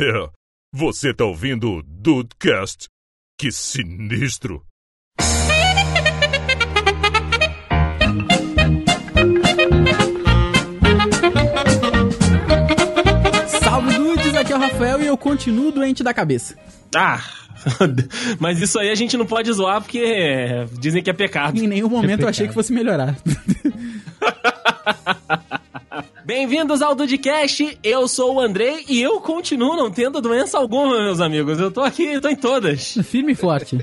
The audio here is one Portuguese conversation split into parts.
É, você tá ouvindo o Dudecast? Que sinistro! Salve dudes, aqui é o Rafael e eu continuo doente da cabeça. Ah, mas isso aí a gente não pode zoar porque dizem que é pecado. Em nenhum momento eu achei que fosse melhorar. Bem-vindos ao Dudcast, eu sou o Andrei e eu continuo não tendo doença alguma, meus amigos. Eu tô aqui, tô em todas. Firme e forte.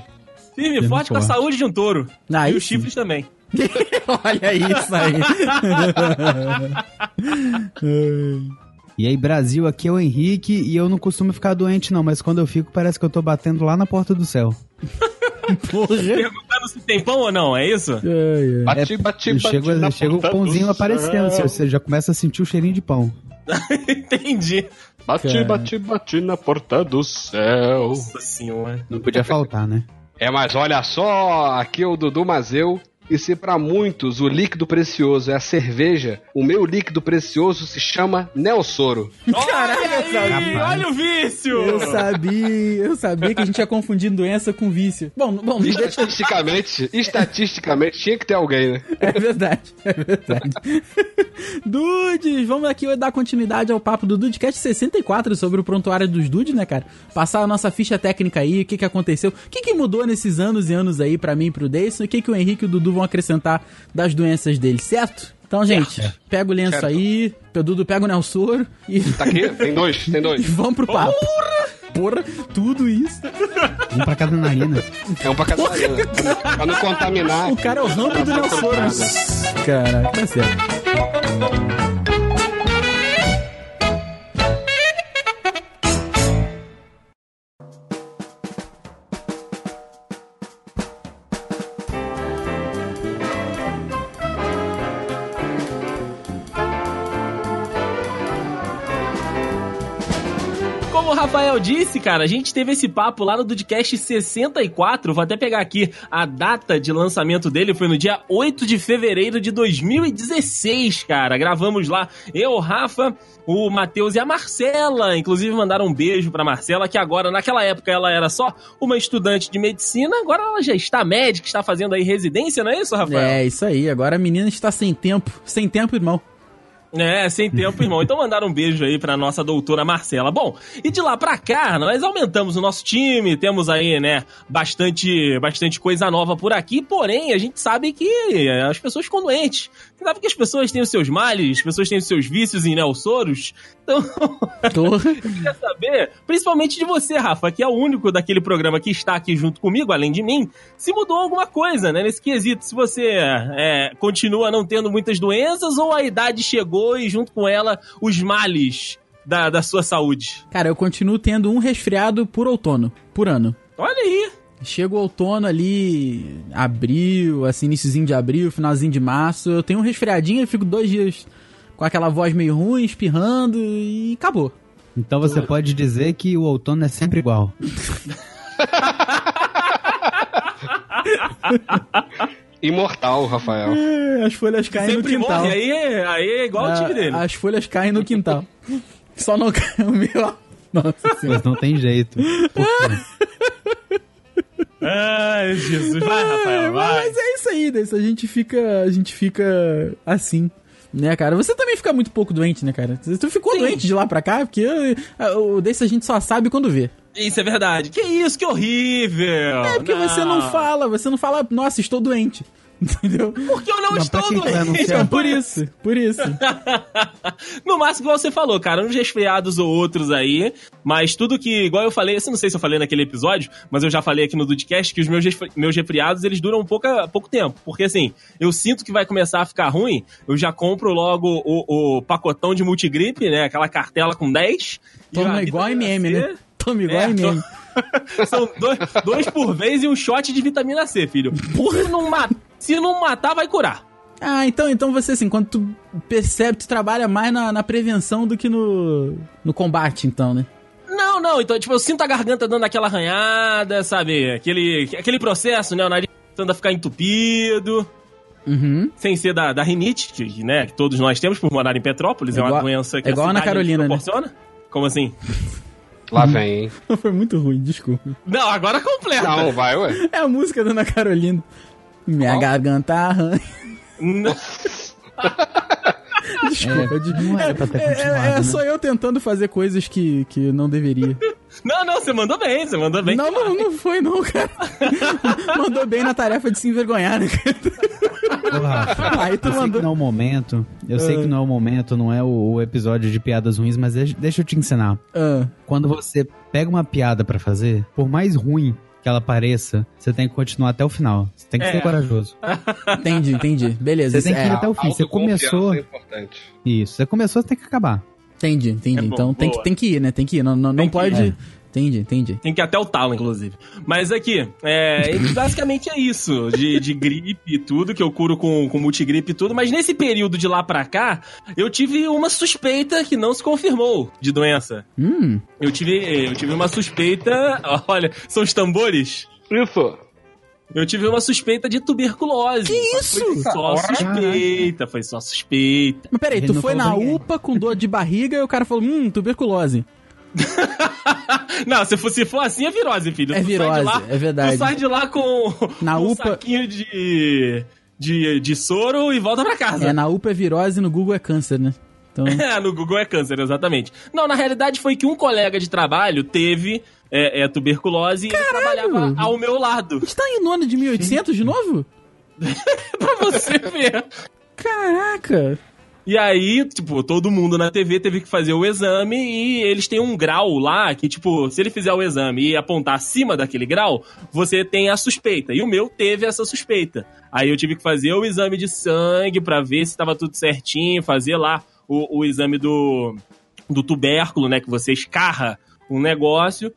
Firme e forte com a forte. saúde de um touro. Aí e os chifres também. Olha isso aí. E aí, Brasil, aqui é o Henrique e eu não costumo ficar doente, não, mas quando eu fico, parece que eu tô batendo lá na porta do céu. Porra. Perguntando se tem pão ou não, é isso? Ai. Bate, bate, Eu bate chego, na chega o pãozinho do aparecendo, céu. você já começa a sentir o cheirinho de pão. Entendi. Bate, Cara. bate, bate na porta do céu. Nossa senhora. Não podia faltar, né? É, mas olha só, aqui é o Dudu Mazeu. E se pra muitos o líquido precioso é a cerveja, o meu líquido precioso se chama Nelsoro. Caralho, aí, olha o vício! Eu sabia, eu sabia que a gente ia confundir doença com vício. Bom, bom. Estatisticamente, estatisticamente tinha que ter alguém, né? É verdade, é verdade. Dudes, vamos aqui dar continuidade ao papo do Dudecast 64 sobre o prontuário dos Dudes, né, cara? Passar a nossa ficha técnica aí, o que que aconteceu, o que que mudou nesses anos e anos aí pra mim e pro Deison, e o que que o Henrique e o Dudu vão acrescentar das doenças dele, certo? Então, gente, pega o lenço Certo. aí, o Dudu pega o Nelsoro e, Tá aqui? Tem dois, tem e dois. vamos pro papo. Porra, tudo isso. Um pra cada narina. É um pra cada narina. Pra não contaminar. O cara é o rampo do Nelsoro. Caraca, tá certo. Rafael disse, cara, a gente teve esse papo lá no Dudcast 64. Vou até pegar aqui a data de lançamento dele. Foi no dia 8 de fevereiro de 2016, cara. Gravamos lá eu, o Rafa, o Matheus e a Marcela. Inclusive, mandaram um beijo pra Marcela, que agora, naquela época, ela era só uma estudante de medicina. Agora ela já está médica, está fazendo aí residência, não é isso, Rafael? É, isso aí. Agora a menina está sem tempo. Sem tempo, irmão. É, sem tempo, irmão. Então mandaram um beijo aí pra nossa doutora Marcela. Bom, e de lá pra cá, nós aumentamos o nosso time, temos aí, né, bastante, bastante coisa nova por aqui, porém, a gente sabe que as pessoas ficam doentes. Sabe que as pessoas têm os seus males, as pessoas têm os seus vícios em Nelsoros. Então, Porra. quer saber, principalmente de você, Rafa, que é o único daquele programa que está aqui junto comigo, além de mim, se mudou alguma coisa, né, nesse quesito. Se você é, continua não tendo muitas doenças ou a idade chegou e junto com ela os males da, da sua saúde. Cara, eu continuo tendo um resfriado por outono, por ano. Olha aí. Chega o outono ali, abril, assim, iniciozinho de abril, finalzinho de março, eu tenho um resfriadinho e fico dois dias com aquela voz meio ruim, espirrando e acabou. Então você pode dizer que o outono é sempre igual. Imortal, Rafael. É, As folhas caem Sempre no quintal. morre, aí, aí é igual o time Ah, dele. As folhas caem no quintal. Só não cai o meu. Nossa senhora. Mas não tem jeito. Ai, Jesus. Vai, Rafael, vai. Mas é isso aí, Deis. A gente fica. A gente fica assim. Né, cara? Você também fica muito pouco doente, né, cara? Tu ficou Sim. doente de lá pra cá, porque ah, o desse a gente só sabe quando vê. Isso é verdade. Que isso, que horrível. É porque você não fala, você não fala, nossa, estou doente. Entendeu? Porque eu não estou doente. Então, por isso, por isso. no máximo, igual você falou, cara, uns resfriados ou outros aí, mas tudo que, igual eu falei, eu não sei se eu falei naquele episódio, mas eu já falei aqui no Dudcast que os meus, meus resfriados, eles duram pouca, pouco tempo, porque assim, eu sinto que vai começar a ficar ruim, eu já compro logo o, o pacotão de multigripe, né, aquela cartela com 10. e a Toma igual MM, né? Toma igual a É, MM. São dois, dois por vez e um shot de vitamina C, filho. Se não, ma- se não matar, vai curar. Ah, então, então você, assim, quando tu percebe, tu trabalha mais na, na prevenção do que no, no combate, então, né? Não, não, então, tipo, eu sinto a garganta dando aquela arranhada, sabe? Aquele, aquele processo, né? O nariz tentando a ficar entupido. Uhum. Sem ser da, da rinite, que, né, que todos nós temos por morar em Petrópolis, É é, uma igual- doença que é igual a a cidade Carolina, né? proporciona. Como assim? Lá vem, hein? Foi muito ruim, desculpa. Não, agora completa. Não, vai, ué. É a música da Ana Carolina. Minha Qual? garganta arranha. Desculpa. de- não era pra ter é, continuado, é- é né? só eu tentando fazer coisas que, que não deveria. não, não, você mandou bem, você mandou bem. Não, não, não foi não, cara. Mandou bem na tarefa de se envergonhar, né? Porra, Aí tu eu sei mandou. que não é o momento. Eu sei que não é o momento, não é o, o episódio de piadas ruins, mas deixa, deixa eu te ensinar. Ah, Quando você pega uma piada pra fazer, por mais ruim que ela pareça, você tem que continuar até o final. Você tem que É. ser corajoso. entendi, entendi. Beleza. Você tem que ir é, até o fim. Você começou. é importante. Isso. Você começou, você tem que acabar. Entendi, entendi. É bom, então tem que, tem que ir, né? Tem que ir. Não, não, não pode. ir. Entendi, entendi. Tem que ir até o talo, inclusive. Mas aqui, é, basicamente é isso. De, de gripe e tudo, que eu curo com, com multigripe e tudo. Mas nesse período de lá pra cá, eu tive uma suspeita que não se confirmou de doença. Hum. Eu tive, eu tive uma suspeita. Olha, são os tambores? Isso. Eu tive uma suspeita de tuberculose. Que isso? Foi só suspeita, foi só suspeita. Mas peraí, tu foi na. UPA com dor de barriga e o cara falou, hum, tuberculose. Não, se for, se for assim é virose, filho. É Tu virose, lá- é verdade. Tu sai de lá com, Na um UPA saquinho de, de, de soro e volta pra casa. É, na UPA é virose, no Google é câncer, né? Então, É, no Google é câncer, exatamente. Não, na realidade foi que um colega de trabalho teve é, é, tuberculose e ele trabalhava ao meu lado. a gente tá em no ano de 1800 de novo? pra você ver. Caraca! E aí, tipo, todo mundo na TV teve que fazer o exame e eles têm um grau lá que, tipo, se ele fizer o exame e apontar acima daquele grau, você tem a suspeita. E o meu teve essa suspeita. Aí eu tive que fazer o exame de sangue pra ver se tava tudo certinho, fazer lá o, o exame do, do tubérculo, né, que você escarra um negócio.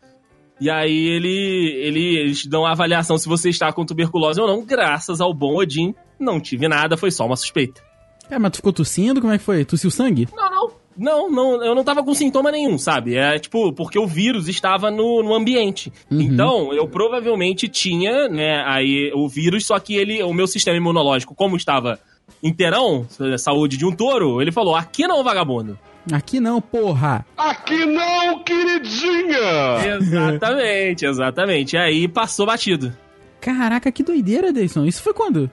E aí ele, ele, eles dão a avaliação se você está com tuberculose ou não. Graças ao bom Odin, não tive nada, foi só uma suspeita. É, mas tu ficou tossindo? Como é que foi? Tossiu sangue? Não, não. Não, não, eu não tava com sintoma nenhum, sabe? É tipo, porque o vírus estava no, no ambiente. Uhum. Então, eu provavelmente tinha, né, aí o vírus, só que ele, o meu sistema imunológico, como estava inteirão, saúde de um touro, ele falou: aqui não, vagabundo. Aqui não, porra! Aqui não, queridinha! Exatamente, exatamente. E aí passou batido. Caraca, que doideira, Deison. Isso foi quando?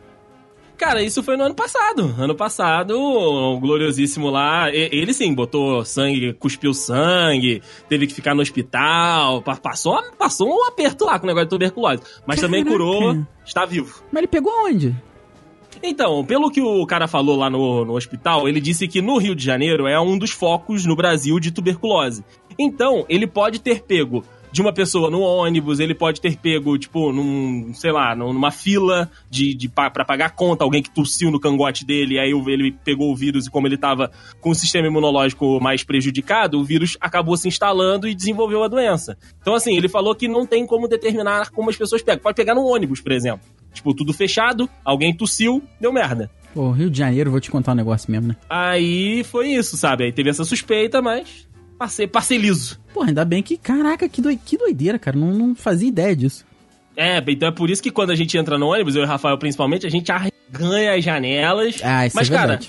Cara, isso foi no ano passado. Ano passado, o gloriosíssimo lá, ele sim, botou sangue, cuspiu sangue, teve que ficar no hospital, pa- passou, passou um aperto lá com o negócio de tuberculose. Mas também Caraca. curou, está vivo. Mas ele pegou aonde? Então, pelo que o cara falou lá no, no hospital, ele disse que no Rio de Janeiro é um dos focos no Brasil de tuberculose. Então, ele pode ter pego de uma pessoa no ônibus, ele pode ter pego, tipo, num, sei lá, num- numa fila de, de pa- pra pagar conta, alguém que tossiu no cangote dele, aí ele pegou o vírus e como ele tava com o sistema imunológico mais prejudicado, o vírus acabou se instalando e desenvolveu a doença. Então, assim, ele falou que não tem como determinar como as pessoas pegam. Pode pegar no ônibus, por exemplo. Tipo, tudo fechado, alguém tossiu, deu merda. Pô, Rio de Janeiro, vou te contar um negócio mesmo, né? Aí foi isso, sabe? Aí teve essa suspeita, mas passei, passei liso. Pô, ainda bem que. Caraca, que, doi- que doideira, cara. Não, não fazia ideia disso. É, então é por isso que quando a gente entra no ônibus, eu e o Rafael principalmente, a gente arreganha as janelas. Ah, isso Mas, é cara.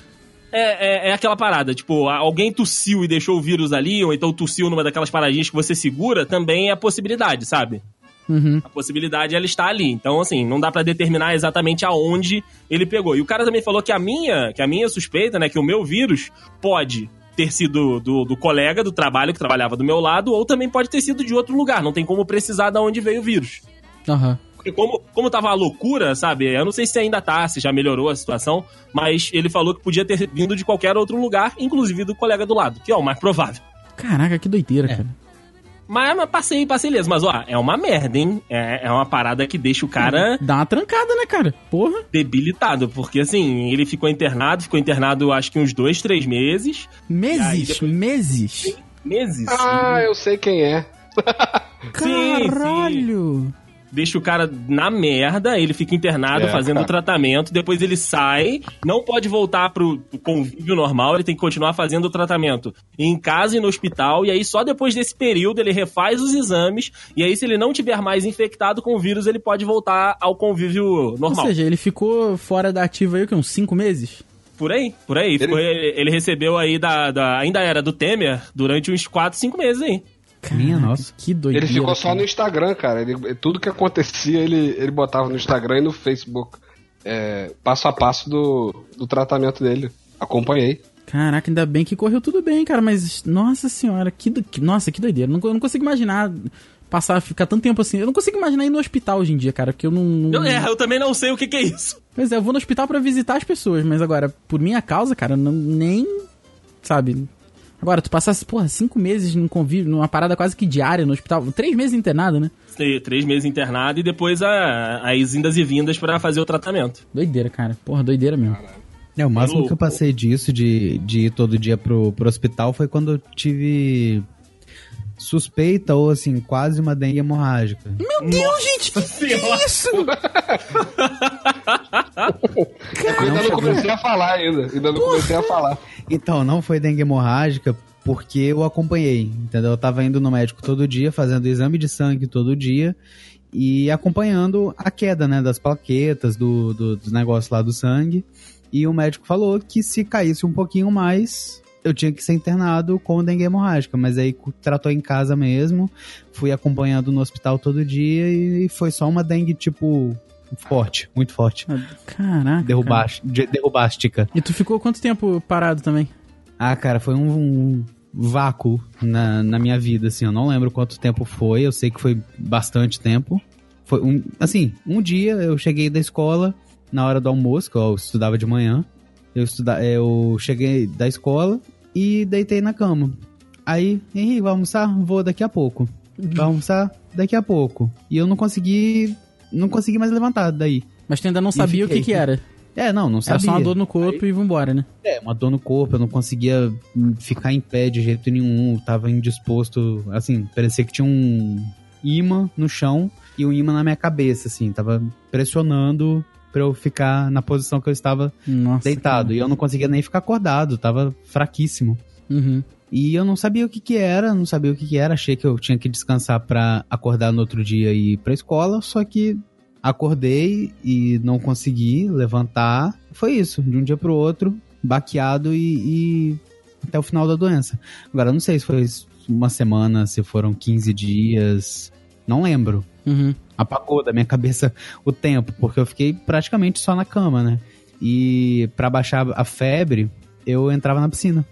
É, é, é aquela parada, tipo, a- alguém tossiu e deixou o vírus ali, ou então tossiu numa daquelas paradinhas que você segura, também é possibilidade, sabe? Uhum. A possibilidade ela está ali. Então, assim, não dá pra determinar exatamente aonde ele pegou. E o cara também falou que a minha, que a minha suspeita, né, que o meu vírus pode ter sido do, do colega do trabalho que trabalhava do meu lado, ou também pode ter sido de outro lugar. Não tem como precisar de onde veio o vírus. Aham. Porque como, como tava a loucura, sabe? Eu não sei se ainda tá, se já melhorou a situação, mas ele falou que podia ter vindo de qualquer outro lugar, inclusive do colega do lado, que é o mais provável. Caraca, que doideira, cara. Mas, mas passei, passei mesmo. Mas, ó, é uma merda, hein? É, é uma parada que deixa o cara Dá uma trancada, né, cara? Porra. debilitado. Porque, assim, ele ficou internado, ficou internado acho que uns dois, três meses. Meses, depois- meses. Meses. Ah, eu sei quem é. Sim, Caralho. Deixa o cara na merda, ele fica internado É, fazendo cara. tratamento, depois ele sai, não pode voltar pro convívio normal, ele tem que continuar fazendo o tratamento em casa e no hospital, e aí só depois desse período ele refaz os exames, e aí se ele não tiver mais infectado com o vírus, ele pode voltar ao convívio Ou normal. seja, ele ficou fora da ativa aí, o quê? Uns cinco meses? Por aí, por aí. Ele... ele recebeu aí da, da- Ainda era do Temer durante uns 4, 5 meses aí. Minha nossa. Que doideira. Ele ficou só cara. no Instagram, cara. Ele- tudo que acontecia, ele, ele botava no Instagram e no Facebook. É, passo a passo do, do tratamento dele. Acompanhei. Caraca, ainda bem que correu tudo bem, cara, mas nossa senhora, que, do- que- nossa, que doideira. Não, eu não consigo imaginar passar, ficar tanto tempo assim. Eu não consigo imaginar ir no hospital hoje em dia, cara, porque eu não. não- Eu, é, eu também não sei o que, que é isso. Pois é, eu vou no hospital pra visitar as pessoas, mas agora, por minha causa, cara, não, nem. Sabe? Agora, tu passasse, porra, cinco meses num convívio, numa parada quase que diária no hospital, três meses internado, né? Três- Três meses internado e depois a- as indas e vindas pra fazer o tratamento. Doideira, cara. Porra, doideira mesmo. É, o máximo que eu passei disso, de, de ir todo dia pro, pro hospital, foi quando eu tive suspeita ou, assim, quase uma dengue hemorrágica. Meu Deus, gente! Que, que é isso? Eu ainda não comecei a falar ainda. Ainda não comecei a falar. Então, não foi dengue hemorrágica porque eu acompanhei, entendeu? Eu tava indo no médico todo dia, fazendo exame de sangue todo dia e acompanhando a queda, né, das plaquetas, do, do, dos negócios lá do sangue. E o médico falou que se caísse um pouquinho mais, eu tinha que ser internado com dengue hemorrágica. Mas aí tratou em casa mesmo, fui acompanhando no hospital todo dia e foi só uma dengue, tipo, forte, muito forte. Caraca. cara. Derrubás- de- derrubástica. E tu ficou quanto tempo parado também? Ah, cara, foi um, um vácuo na, na minha vida, assim. Eu não lembro quanto tempo foi, eu sei que foi bastante tempo. Foi um, assim, um dia eu cheguei da escola na hora do almoço, que eu estudava de manhã. Eu, estuda, eu cheguei da escola e deitei na cama. Aí, Henrique, vai almoçar? Vou daqui a pouco. Vai almoçar? Daqui a pouco. E eu não consegui. Não consegui mais levantar daí. Mas tu ainda não sabia o que que era. É, não, não Era sabia. só uma dor no corpo e vambora, né? É, uma dor no corpo, eu não conseguia ficar em pé de jeito nenhum, tava indisposto, assim, parecia que tinha um imã no chão e um imã na minha cabeça, assim, tava pressionando pra eu ficar na posição que eu estava Nossa. deitado, e eu não conseguia nem ficar acordado, tava fraquíssimo. cara. Uhum. E eu não sabia o que que era, não sabia o que que era, achei que eu tinha que descansar pra acordar no outro dia e ir pra escola, só que acordei e não consegui levantar. Foi isso, de um dia pro outro, baqueado e, e até o final da doença. Agora, eu não sei se foi uma semana, se foram 15 dias, não lembro. Uhum. Apagou da minha cabeça o tempo, porque eu fiquei praticamente só na cama, né? E pra baixar a febre, eu entrava na piscina.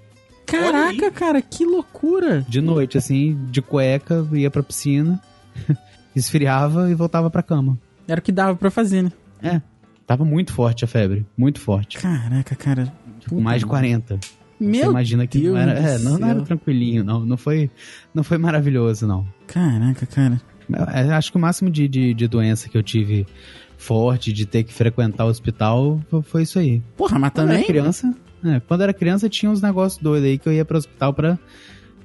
Caraca, cara, que loucura. de noite, assim, de cueca, ia pra piscina, esfriava e voltava pra cama. Era o que dava pra fazer, né? É, tava muito forte a febre, muito forte. Caraca, cara. Tipo, mais de 40. Você Meu imagina que Deus não era, é, não, não era tranquilinho, não, não foi, não foi maravilhoso, não. Caraca, cara. Eu acho que o máximo de, de, de doença que eu tive forte, de ter que frequentar o hospital, fo- foi isso aí. Porra, mas Quando também. era criança, é, quando era criança tinha uns negócios doidos aí que eu ia pro hospital pra,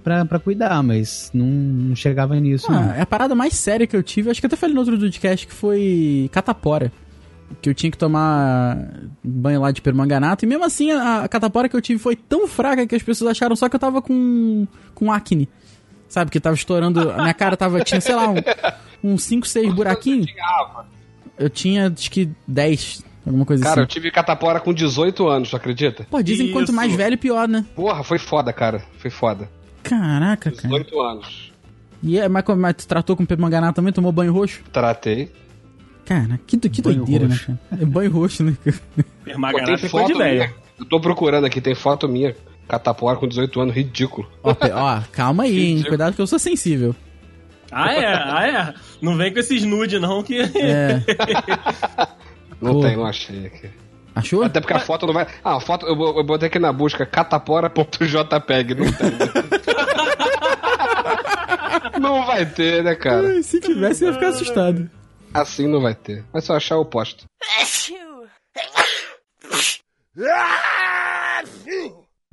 pra, pra cuidar, mas não, não chegava nisso, não. Ah, é a parada mais séria que eu tive, acho que eu até falei no outro podcast que foi catapora. Que eu tinha que tomar banho lá de permanganato. E mesmo assim, a, a catapora que eu tive foi tão fraca que as pessoas acharam só que eu tava com, com acne. Sabe? Que tava estourando. A minha cara tava. Tinha, sei lá, um- uns 5, 6 buraquinhos. Eu tinha, acho que 10. Alguma coisa Cara, eu assim. tive catapora com 18 anos, tu acredita? Pô, dizem que quanto mais velho, pior, né? Porra, foi foda, cara. Foi foda. Caraca, cara. 18 anos. E é, mas, mas tu tratou com permanganato também? Tomou banho roxo? Tratei. Cara, que, do- que Banho doideira, roxo. né, cara? É banho roxo, né? Permaganato é coisa de minha. Eu tô procurando aqui, tem foto minha. Catapora com 18 anos, ridículo. Ó, ó, calma aí, hein? Ridículo. Cuidado que eu sou sensível. Ah, é? Ah, é? Não vem com esses nude, não, que... É. Não Pô. tem, não achei aqui. Achou? Até porque a foto não vai. Ah, a foto, eu, eu botei aqui na busca catapora.jpg, não tem. não vai ter, né, cara? Ai, Se tivesse, eu ia ficar assustado. Assim não vai ter. Mas se eu achar, eu posto.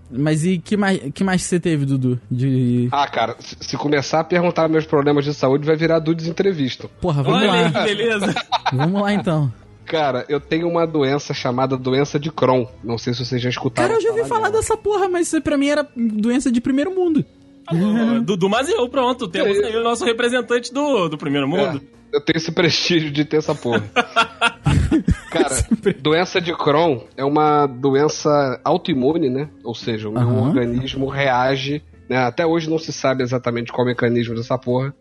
Mas e que mais que mais você teve, Dudu? De. Ah, cara, se, começar a perguntar meus problemas de saúde, vai virar Dudes Entrevista. Porra, vamos Olha aí lá. beleza. Vamos lá então. Cara, eu tenho uma doença chamada doença de Crohn. Não sei se vocês já escutaram. Cara, eu já ouvi falar dela. dessa porra, mas isso pra mim era doença de primeiro mundo. Dudu Mazeu, pronto. Temos aí o nosso representante do, do primeiro mundo. É, eu tenho esse prestígio de ter essa porra. Cara, doença de Crohn é uma doença autoimune, né? Ou seja, o meu Aham. organismo reage Né? Até hoje não se sabe exatamente qual é o mecanismo dessa porra.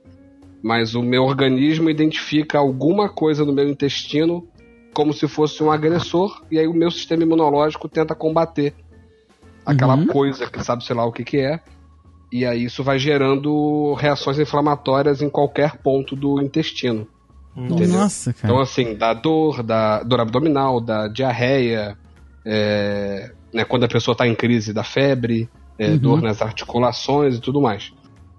Mas o meu organismo identifica alguma coisa no meu intestino como se fosse um agressor, e aí o meu sistema imunológico tenta combater aquela Uhum. coisa que sabe, sei lá o que, que é. E aí isso vai gerando reações inflamatórias em qualquer ponto do intestino. Entendeu? Nossa, cara. Então, assim, da dor, da dor abdominal, da diarreia, é, né, quando a pessoa está em crise, da febre, é, Uhum. dor nas articulações e tudo mais.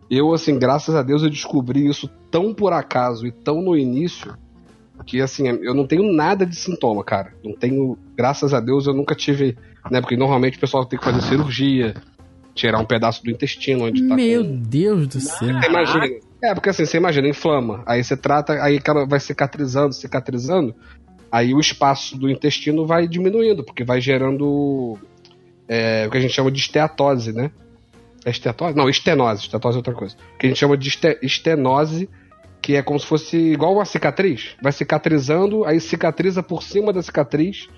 Eu, assim, graças a Deus eu descobri isso tão por acaso e tão no início que, assim, eu não tenho nada de sintoma, cara. Não tenho, graças a Deus eu nunca tive, né, porque normalmente o pessoal tem que fazer cirurgia, tirar um pedaço do intestino onde tá Meu com... Deus do céu. Você imagina. É, porque assim, você imagina, inflama. Aí você trata, aí vai cicatrizando, cicatrizando. Aí o espaço do intestino vai diminuindo, porque vai gerando é, o que a gente chama de esteatose, né? É esteatose? Não, estenose. Estenose é outra coisa. O que a gente chama de este- estenose, que é como se fosse igual uma cicatriz. Vai cicatrizando, aí cicatriza por cima da cicatriz,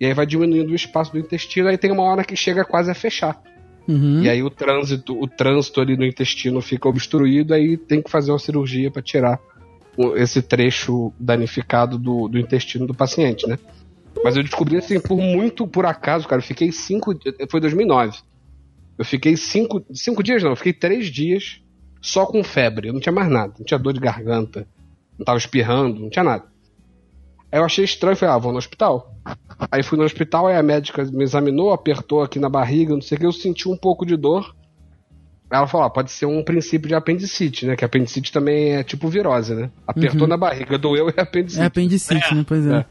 e aí vai diminuindo o espaço do intestino, aí tem uma hora que chega quase a fechar. Uhum. E aí o trânsito, o trânsito ali no intestino fica obstruído, aí tem que fazer uma cirurgia para tirar esse trecho danificado do, do intestino do paciente, né? Mas eu descobri assim, por muito por acaso, cara, eu fiquei cinco. Foi 2009. Eu fiquei cinco. Cinco dias não, eu fiquei três dias só com febre. Eu não tinha mais nada. Não tinha dor de garganta. Não tava espirrando, não tinha nada. Aí eu achei estranho, falei, ah, vou no hospital. Aí fui no hospital, aí a médica me examinou, apertou aqui na barriga, não sei o que, eu senti um pouco de dor. Aí ela falou, ah, pode ser um princípio de apendicite, né? Que apendicite também é tipo virose, né? Apertou Uhum. na barriga, doeu e é apendicite. É apendicite, né? Pois é. É.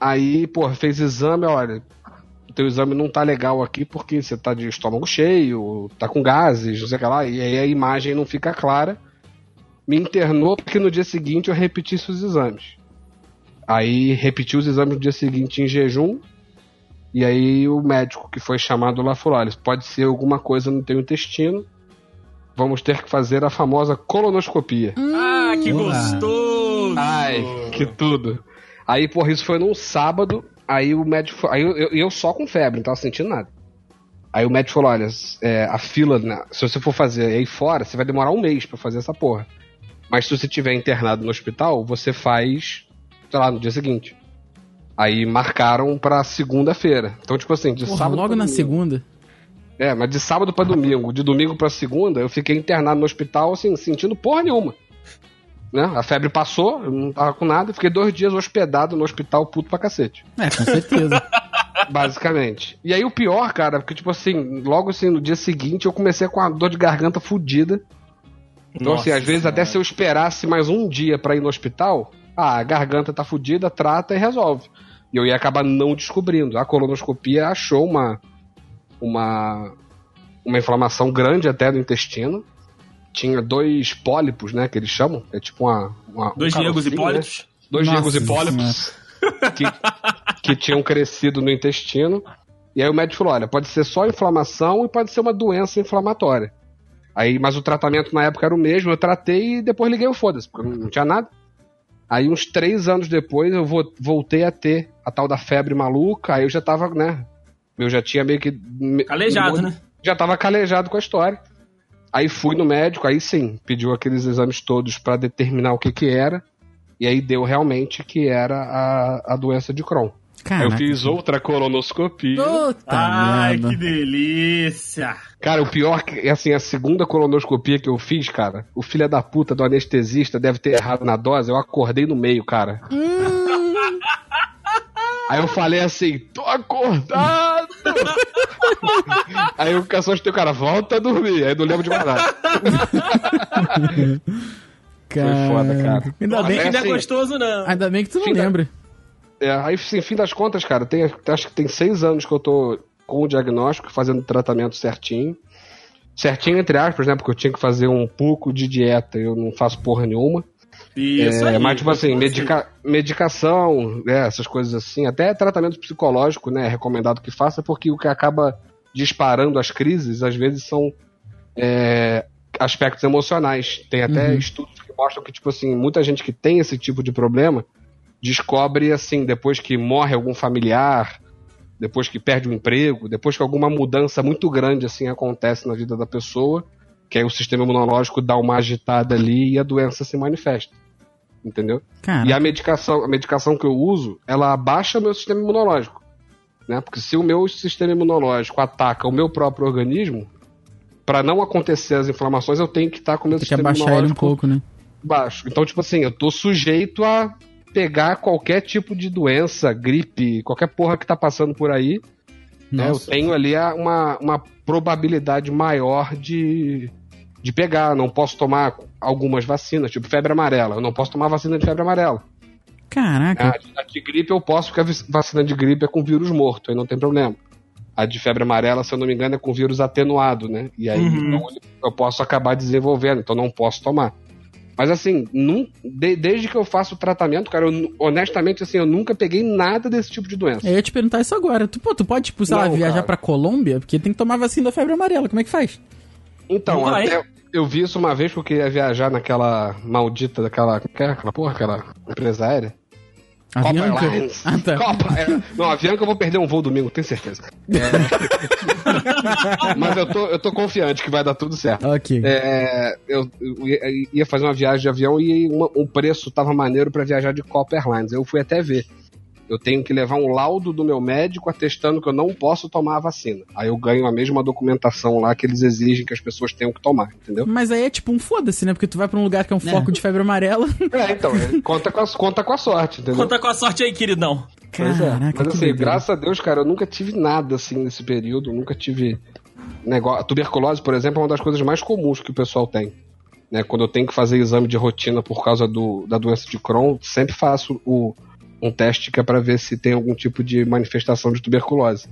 Aí, pô, fez exame, olha, teu exame não tá legal aqui porque você tá de estômago cheio, tá com gases, não sei o que lá, e aí a imagem não fica clara. Me internou porque no dia seguinte eu repetisse os exames. Aí repeti os exames no dia seguinte em jejum. E aí o médico que foi chamado lá falou: olha, pode ser alguma coisa no teu intestino. Vamos ter que fazer a famosa colonoscopia. Ah, que gostoso! Ai, que tudo. Aí, porra, isso foi num sábado. Aí o médico. Aí eu, eu, eu só com febre, não tava sentindo nada. Aí o médico falou: olha, é, a fila, né, se você for fazer aí fora, você vai demorar um mês pra fazer essa porra. Mas se você tiver internado no hospital, você faz, sei lá, no dia seguinte. Aí marcaram pra segunda-feira. Então, tipo assim, de Porra, sábado. logo na domingo. segunda. É, mas de sábado pra domingo, de domingo pra segunda, eu fiquei internado no hospital, assim, sentindo porra nenhuma. Né? A febre passou, eu não tava com nada, fiquei dois dias hospedado no hospital, puto pra cacete. É, com certeza. Basicamente. E aí o pior, cara, porque, tipo assim, logo assim, no dia seguinte, eu comecei com a dor de garganta fudida. Então, assim, às vezes, até se eu esperasse mais um dia pra ir no hospital, ah, a garganta tá fudida, trata e resolve. E eu ia acabar não descobrindo. A colonoscopia achou uma, uma, uma inflamação grande até no intestino. Tinha dois pólipos, né, que eles chamam. É tipo uma... uma Dois um Diegos carocinho, né? Hipólitos. Dois Nossa Diegos Hipólitos que, que tinham crescido no intestino. E aí o médico falou: olha, pode ser só inflamação e pode ser uma doença inflamatória. Aí, mas o tratamento na época era o mesmo, eu tratei e depois liguei o foda-se, porque não tinha nada. Aí, uns três anos depois, eu vo- voltei a ter a tal da febre maluca, aí eu já tava, né? Eu já tinha meio que. me- Calejado, né? Já tava calejado com a história. Aí fui no médico, aí sim, pediu aqueles exames todos pra determinar o que que era. E aí deu realmente que era a, a doença de Crohn. Aí eu Caraca. fiz outra colonoscopia. Puta Ai, merda. que delícia! Cara, o pior é assim, a segunda colonoscopia que eu fiz, cara, o filho da puta do anestesista deve ter errado na dose, eu acordei no meio, cara. Aí eu falei assim, tô acordado! Aí o caçou o cara, volta a dormir. Aí não lembro de mais nada. Cara... foda, cara. Ainda bem, Ainda É não é assim, gostoso, não. ainda bem que tu não Fim da- lembra. É, aí, assim, fim das contas, cara, tem, acho que tem seis anos que eu tô com o diagnóstico, fazendo tratamento certinho. Certinho, entre aspas, né? Porque eu tinha que fazer um pouco de dieta, eu não faço porra nenhuma. Isso É, aí. mas, tipo assim, medica- medicação, né, essas coisas assim, até tratamento psicológico, né, é recomendado que faça, porque o que acaba disparando as crises, às vezes, são é, aspectos emocionais. Tem até Uhum. estudos que mostram que, tipo assim, muita gente que tem esse tipo de problema descobre, assim, depois que morre algum familiar, depois que perde um emprego, depois que alguma mudança muito grande, assim, acontece na vida da pessoa, Que aí o sistema imunológico dá uma agitada ali e a doença se manifesta. Entendeu? Cara, E a medicação, a medicação que eu uso, ela abaixa o meu sistema imunológico. Né? Porque se o meu sistema imunológico ataca o meu próprio organismo, para não acontecer as inflamações, eu tenho que estar com o meu tem que sistema abaixar ele um imunológico pouco, né? baixo. Então, tipo assim, eu tô sujeito a pegar qualquer tipo de doença, gripe, qualquer porra que tá passando por aí. né? Eu tenho ali uma, uma probabilidade maior de, de pegar. Não posso tomar algumas vacinas, tipo febre amarela. Eu não posso tomar vacina de febre amarela. Caraca. A de, a de gripe eu posso, porque a vacina de gripe é com vírus morto, aí não tem problema. A de febre amarela, se eu não me engano, é com vírus atenuado, né? E aí Uhum. então, eu posso acabar desenvolvendo, então não posso tomar. Mas assim, nun- de- desde que eu faço o tratamento, cara, eu honestamente, assim, eu nunca peguei nada desse tipo de doença. Eu ia te perguntar isso agora. Tu, pô, tu pode, tipo, sei lá, viajar cara. pra Colômbia? Porque tem que tomar vacina da febre amarela. Como é que faz? Então, Não vai. até eu vi isso uma vez porque eu ia viajar naquela maldita daquela. que é aquela porra, aquela empresa aérea. Copa Avianca? Airlines. Ah, tá. Copa, é. Não, Avianca eu vou perder um voo domingo, tenho certeza. É. Mas eu tô, eu tô confiante que vai dar tudo certo. Ok. É, eu, eu ia- fazer uma viagem de avião e uma- um preço tava maneiro pra viajar de Copa Airlines. Eu fui até ver. Eu tenho que levar um laudo do meu médico atestando que eu não posso tomar a vacina. Aí eu ganho a mesma documentação lá que eles exigem que as pessoas tenham que tomar, entendeu? Mas aí é tipo um foda-se, né? Porque tu vai pra um lugar que é um foco de febre amarela. É, então, é, conta, com a, conta com a sorte, entendeu? Conta com a sorte aí, queridão. Pois é. Caraca, Mas assim, graças a Deus, cara, eu nunca tive nada assim nesse período, nunca tive negócio. A tuberculose, por exemplo, é uma das coisas mais comuns que o pessoal tem. Né? Quando eu tenho que fazer exame de rotina por causa do, da doença de Crohn, sempre faço o, um teste que é pra ver se tem algum tipo de manifestação de tuberculose.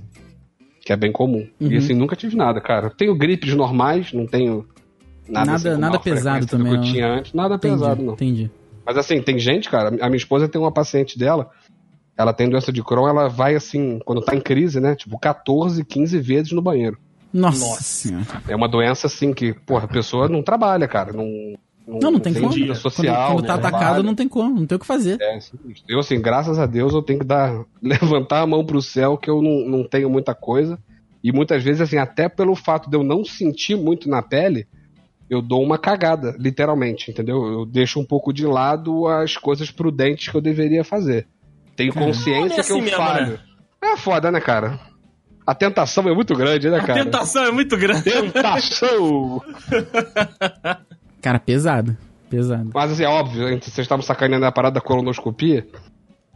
Que é bem comum. Uhum. E assim, nunca tive nada, cara. Tenho gripes normais, não tenho nada, Nada- assim, nada pesado também, que eu não. tinha antes. Nada Entendi, pesado, não. entendi. Mas assim, tem gente, cara, a minha esposa tem uma paciente dela, ela tem doença de Crohn, ela vai assim, quando tá em crise, né, tipo 14, 15 vezes no banheiro. Nossa, Nossa. É uma doença assim que, porra, a pessoa não trabalha, cara, não... Não, não tem como. vida Quando, social, quando tá não atacado, não tem como, não tem o que fazer. É, eu assim, graças a Deus eu tenho que dar, levantar a mão pro céu que eu não, não tenho muita coisa. E muitas vezes, assim, até pelo fato de eu não sentir muito na pele, eu dou uma cagada, literalmente, entendeu? Eu deixo um pouco de lado as coisas prudentes que eu deveria fazer. Tenho Cara. consciência É que eu assim falho. né? É foda, né, cara? A tentação é muito grande, né, A cara? tentação é muito grande. Tentação! Cara, pesado. Pesado. Mas assim, é óbvio, hein, vocês estavam sacaneando a parada da colonoscopia.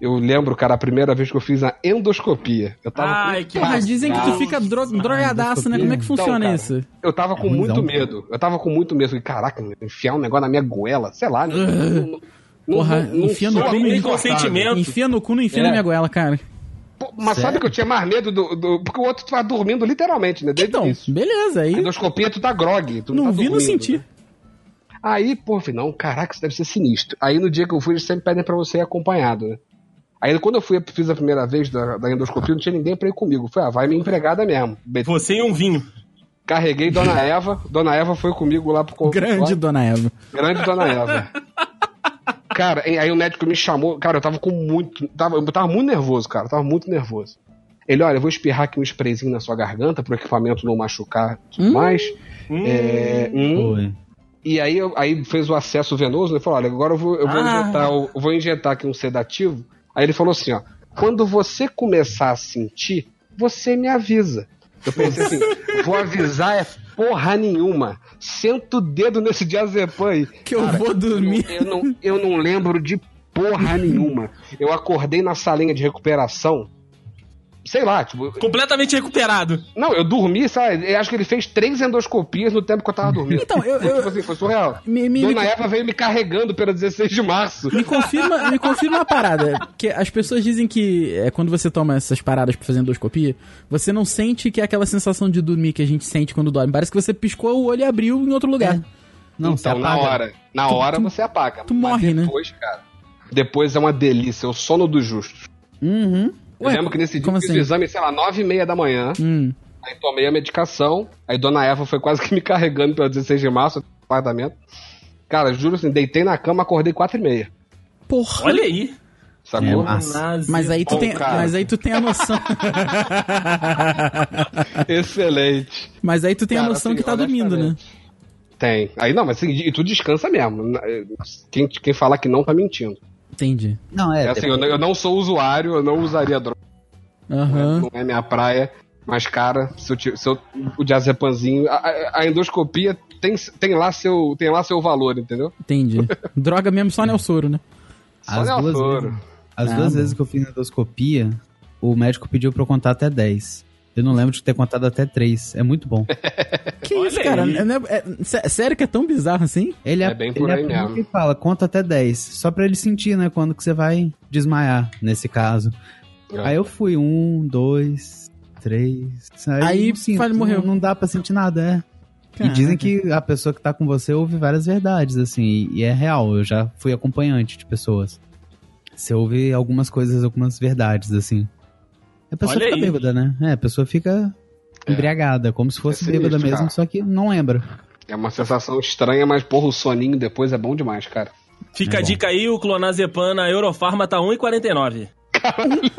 Eu lembro, cara, a primeira vez que eu fiz a endoscopia. Eu tava Ai, que Porra, dizem que tu fica dro drogadaço, né? Como é que Então, funciona cara, isso? Eu tava com É muito ruimzão. medo. Eu tava com muito medo. Falei, caraca, enfiar um negócio na minha goela, sei lá. né? Não- não- não- Porra, não- não enfia no cu, confortável. consentimento. Enfia no cu, não enfia É. na minha goela, cara. Pô, Mas sabe que eu tinha mais medo do, do- Porque o outro tava dormindo literalmente, né? Desde Então, início. beleza, A aí endoscopia, tu tá grog. Tu não, não tá vi, não dormindo, senti. né? Aí, pô, eu falei, não, caraca, isso deve ser sinistro. Aí no dia que eu fui, eles sempre pedem pra você ir acompanhado, né? Aí quando eu fui, fiz a primeira vez da, da endoscopia, não tinha ninguém pra ir comigo. Foi, ah, vai minha empregada mesmo. Você e um vinho. Carreguei Dona Eva. Dona Eva foi comigo lá pro consultório. Grande dona Eva. Grande Dona Eva. Cara, aí o médico me chamou. Cara, eu tava com muito. Tava, eu tava muito nervoso, cara. eu Tava muito nervoso. Ele, olha, eu vou espirrar aqui um sprayzinho na sua garganta pro equipamento não machucar e tudo Hum. mais. Hum. É, hum. E aí, aí fez o acesso venoso, ele falou, olha, agora eu vou, eu vou, Ah. injetar, eu vou injetar aqui um sedativo. Aí ele falou assim, ó, quando você começar a sentir, você me avisa. Eu pensei assim, vou avisar é porra nenhuma. Senta o dedo nesse diazepam aí. Que eu vou dormir. Eu não, eu não lembro de porra nenhuma. Eu acordei na salinha de recuperação. Sei lá, tipo. Completamente recuperado. Não, eu dormi, sabe? Eu acho que ele fez três endoscopias no tempo que eu tava dormindo. Então, eu- eu- Tipo assim, foi surreal. Me, me, Dona me, Eva veio me carregando pela 16 de março. me confirma, me confirma uma parada. Que as pessoas dizem que é, quando você toma essas paradas pra fazer endoscopia, você não sente que é aquela sensação de dormir que a gente sente quando dorme. Parece que você piscou o olho e abriu em outro lugar. Não, você então, na hora. Na Tu- hora tu- você apaga. tu Mas morre, né? depois, cara. Depois é uma delícia, é o sono dos justos. Uhum. Eu Ué, lembro que nesse dia eu fiz assim? o exame, sei lá, nove e meia da manhã. Hum. Aí tomei a medicação. Aí Dona Eva foi quase que me carregando pela 16 de março no apartamento. Cara, juro assim, deitei na cama, acordei quatro e meia. Porra. Olha aí. Sacou? É. Mas aí tu Bom, tem, cara. mas aí tu tem a noção. Excelente. mas aí tu tem a Cara, noção assim, que tá dormindo, né? Tem. Aí não, mas assim, e tu descansa mesmo. Quem, quem falar que não tá mentindo. Entendi. Não, é. É assim, eu, não- eu não sou usuário, eu não usaria droga, Aham. não é minha praia. Mas, cara, se eu, se eu, o diazepanzinho. A, a- a endoscopia tem, tem, lá seu, tem lá seu valor, entendeu? Entendi. Droga mesmo só Nelsoro, né? Só As Neo duas, Soro. vezes, as Ah, duas vezes que eu fiz endoscopia, o médico pediu pra eu contar até 10. Eu não lembro de ter contado até 3. É muito bom. Que Olha isso, cara? aí. É, é- é- sé- sério que é tão bizarro assim? Ele É bem por ele aí mesmo. e fala, conta até 10. Só pra ele sentir, né? Quando que você vai desmaiar, nesse caso. É. Aí eu fui, um, dois, três. Aí, sinto, fala, morreu. Não, não dá pra sentir nada, é. E Caraca. dizem que a pessoa que tá com você ouve várias verdades, assim, e, e é real. Eu já fui acompanhante de pessoas. Você ouve algumas coisas, algumas verdades, assim. A pessoa Olha fica aí. bêbada, né? É, a pessoa fica embriagada, como se fosse É sinistro, bêbada mesmo, cara. só que não lembra. É uma sensação estranha, mas porra, o soninho depois é bom demais, cara. Fica É a bom. dica aí, o clonazepam na Eurofarma tá 1,49.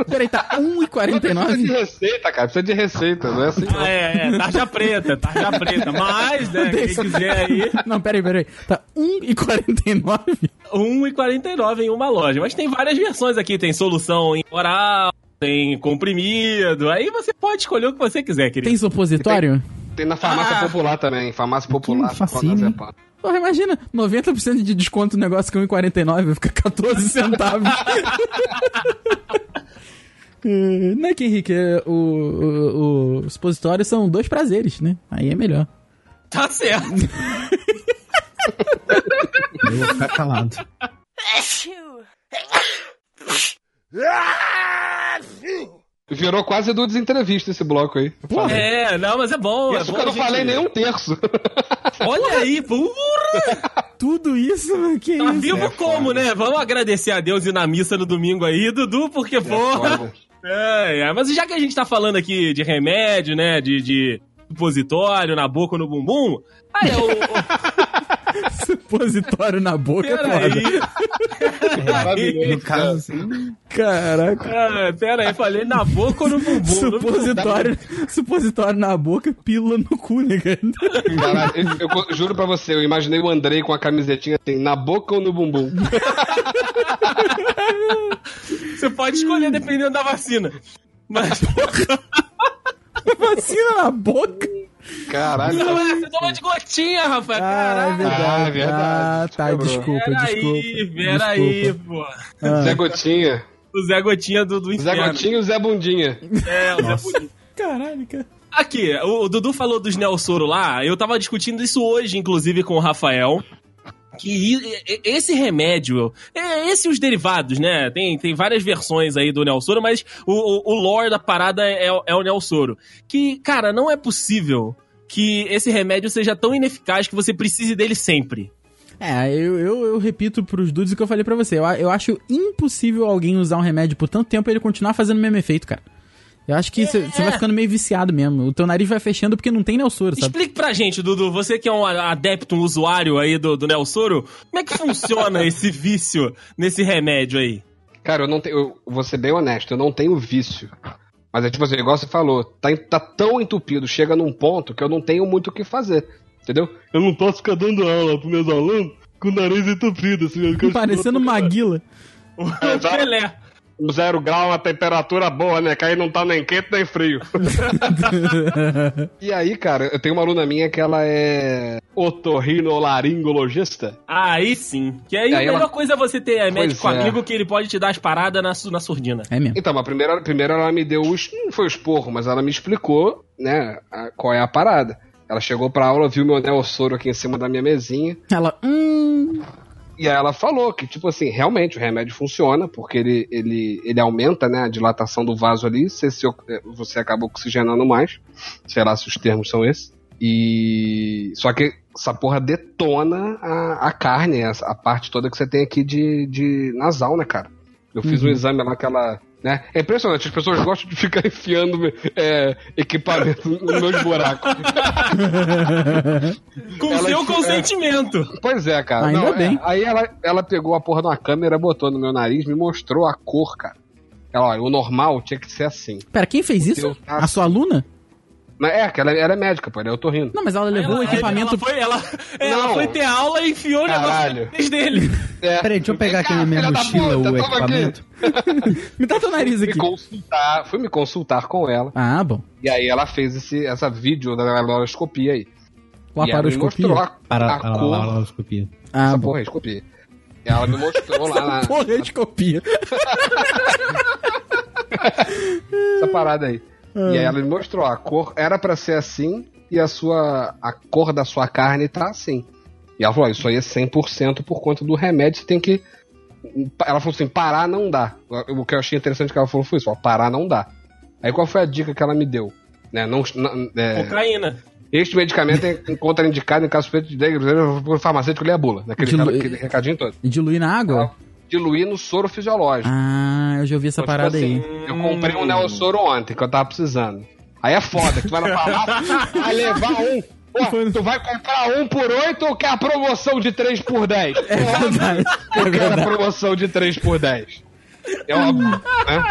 Peraí, tá Precisa de 1,49? receita, cara. Precisa de receita, não é assim? Ah, é, é, tarja preta, tarja preta. Mas, né, quem quiser aí, Não, peraí, peraí. Tá 1,49? 1,49 em uma loja. Mas tem várias versões aqui, tem solução em oral, tem comprimido. Aí você pode escolher o que você quiser, querido. Tem supositório? Tem na farmácia Ah. popular também. Farmácia popular. Clonazepam. Porra, imagina, 90% de desconto no negócio que é 1,49 fica 14 centavos. Não é que, Henrique, o, o, o supositório são dois prazeres, né? Aí é melhor. Tá certo. Eu vou ficar calado. Virou quase do desentrevista esse bloco aí. Falei. É, não, mas é bom. é Isso bom que eu não gente- falei nem um terço. Olha aí, porra, Tudo isso, que tá isso? vivo É como, foda. né? Vamos agradecer a Deus e ir na missa no domingo aí, Dudu, porque, porra... Foda. É, é, mas já que a gente tá falando aqui de remédio, né, de, de supositório na boca ou no bumbum, aí é o... o Supositório na boca é peraí, foda. Maravilhoso, No caso, assim, Caraca. ah, peraí, falei na boca ou no bumbum? Supositório, supositório na boca, pílula no cu, né, cara? Caralho, eu, eu juro pra você, eu imaginei o Andrei com a camisetinha assim, na boca ou no bumbum. Você pode escolher dependendo da vacina. Mas, Vacina na boca? Caralho. não, é, você tomou de gotinha, Rafael. Ah, é Caralho. verdade. Ah, é verdade. Ah, tá, Quebrou. desculpa, Peraí, desculpa. peraí, pô. Ah, Zé Gotinha. O Zé Gotinha do, do Zé inferno. Gotinha e o Zé Bundinha. É, o Zé Gotinha. Caralho, cara. Aqui, o, o Dudu falou dos Nelsoro lá, eu tava discutindo isso hoje, inclusive, com o Rafael. Que esse remédio, é, esse e os derivados, né? Tem, tem várias versões aí do Nelsoro, mas o, o, o lore da parada é, é o Nelsoro. Que, cara, não é possível que esse remédio seja tão ineficaz que você precise dele sempre. É, eu, eu, eu repito pros dudes o que eu falei pra você. Eu, eu acho impossível alguém usar um remédio por tanto tempo e ele continuar fazendo o mesmo efeito, cara. Eu acho que você vai ficando meio viciado mesmo. O teu nariz vai fechando porque não tem Nelsoro, sabe? Explique pra gente, Dudu, você que é um adepto, um usuário aí do, do Nelsoro, como é que funciona esse vício nesse remédio aí? Cara, eu não tenho. Eu vou ser bem honesto, eu não tenho vício. Mas é tipo assim, igual você falou, tá, tá tão entupido, chega num ponto que eu não tenho muito o que fazer. Entendeu? Eu não posso ficar dando aula pros meus alunos com o nariz entupido, assim. Parecendo Maguila. É, tá. Pelé. Zero grau, a temperatura boa, né? Que aí não tá nem quente nem frio. e aí, cara, eu tenho uma aluna minha que ela é otorrinolaringologista. Aí sim. Que aí, Aí a melhor ela- coisa é você ter médico Pois é. amigo que ele pode te dar as paradas na, na surdina. É mesmo. Então, mas primeiro, primeiro ela me deu os. Não foi o esporro, mas ela me explicou, né, a- qual é a parada. Ela chegou pra aula, viu meu Neossoro aqui em cima da minha mesinha. Ela, hum. E aí ela falou que, tipo assim, realmente o remédio funciona, porque ele, ele, ele aumenta né, a dilatação do vaso ali, você, se, você acaba oxigenando mais. Sei lá se os termos são esses. E. Só que essa porra detona a, a carne, a, a parte toda que você tem aqui de, de nasal, né, cara? Eu fiz um exame lá que ela. Né? É impressionante, as pessoas gostam de ficar enfiando é, equipamento nos meus buracos. Com Ela seu te- consentimento. Pois é, cara. Ainda Não, é, bem. aí ela, ela pegou a porra de uma câmera, botou no meu nariz, me mostrou a cor, cara. Ela, olha, o normal tinha que ser assim. Pera, quem fez isso? Deus, tá. A sua aluna? É, que ela, ela é médica, pô, ela é otorrino. Não, mas ela levou o Ela- equipamento. Ela foi, ela, ela Não. foi ter aula e enfiou o negócio Caralho. no nariz dele. É. Peraí, deixa eu pegar aqui na minha mochila puta, o aqui. equipamento. Me dá teu nariz Fui aqui. consultar, fui me consultar com ela. Ah, bom. E aí ela fez esse, essa vídeo da laparoscopia aí. O E ela me a, Para a a cor. laparoscopia. Ah, essa bom. porra é escopia. E ela me mostrou lá na, Porroscopia. essa parada aí. E aí ela me mostrou, a cor era pra ser assim e a sua a cor da sua carne tá assim. E ela falou, isso aí é 100% por conta do remédio, você tem que ela falou assim, parar não dá. O que eu achei interessante que ela falou foi isso, ó, parar não dá. Aí qual foi a dica que ela me deu? Né, não, não- é, Cocaína. este medicamento é contraindicado em caso suspeito de dengue, por farmacêutico ler a bula, naquele Dilu- recadinho todo. E diluir na água? Diluir no soro fisiológico. Ah, eu já ouvi essa Então, tipo parada aí. assim, Eu comprei um Neosoro ontem, que eu tava precisando. Aí é foda, que tu vai na farmácia, vai levar um. Pô, tu vai comprar um por oito ou quer a promoção de 3 por 10? É verdade. É Eu quero a promoção de 3 por 10. É óbvio, né?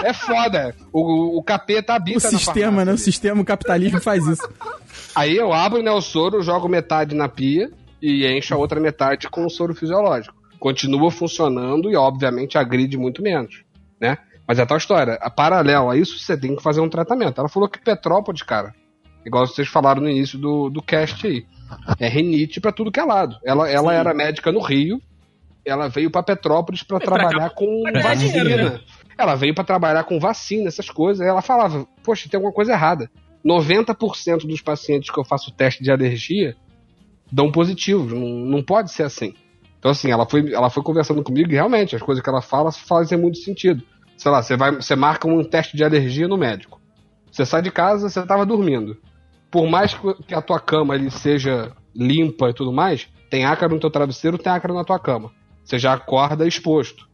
É foda. O, o capeta O habita na sistema, né? O sistema, o capitalismo faz isso. Aí eu abro né, o soro, jogo metade na pia e encho a outra metade com o soro fisiológico. Continua funcionando e, obviamente, agride muito menos, né? Mas é tal história. A paralelo a isso, você tem que fazer um tratamento. Ela falou que Petrópolis, cara, igual vocês falaram no início do, do cast aí, é rinite pra tudo que é lado. Ela, ela era médica no Rio, ela veio pra Petrópolis pra pra trabalhar com pra ganhar vacina. né? Ela veio pra trabalhar com vacina, essas coisas. Ela falava, poxa, tem alguma coisa errada. 90% dos pacientes que eu faço teste de alergia dão positivo. Não, não pode ser assim. Então, assim, ela foi, ela foi conversando comigo e realmente as coisas que ela fala fazem muito sentido. Sei lá, você, vai, você marca um teste de alergia no médico. Você sai de casa, você tava dormindo. Por mais que a tua cama ali seja limpa e tudo mais, tem ácaro no teu travesseiro, tem ácaro na tua cama. Você já acorda exposto.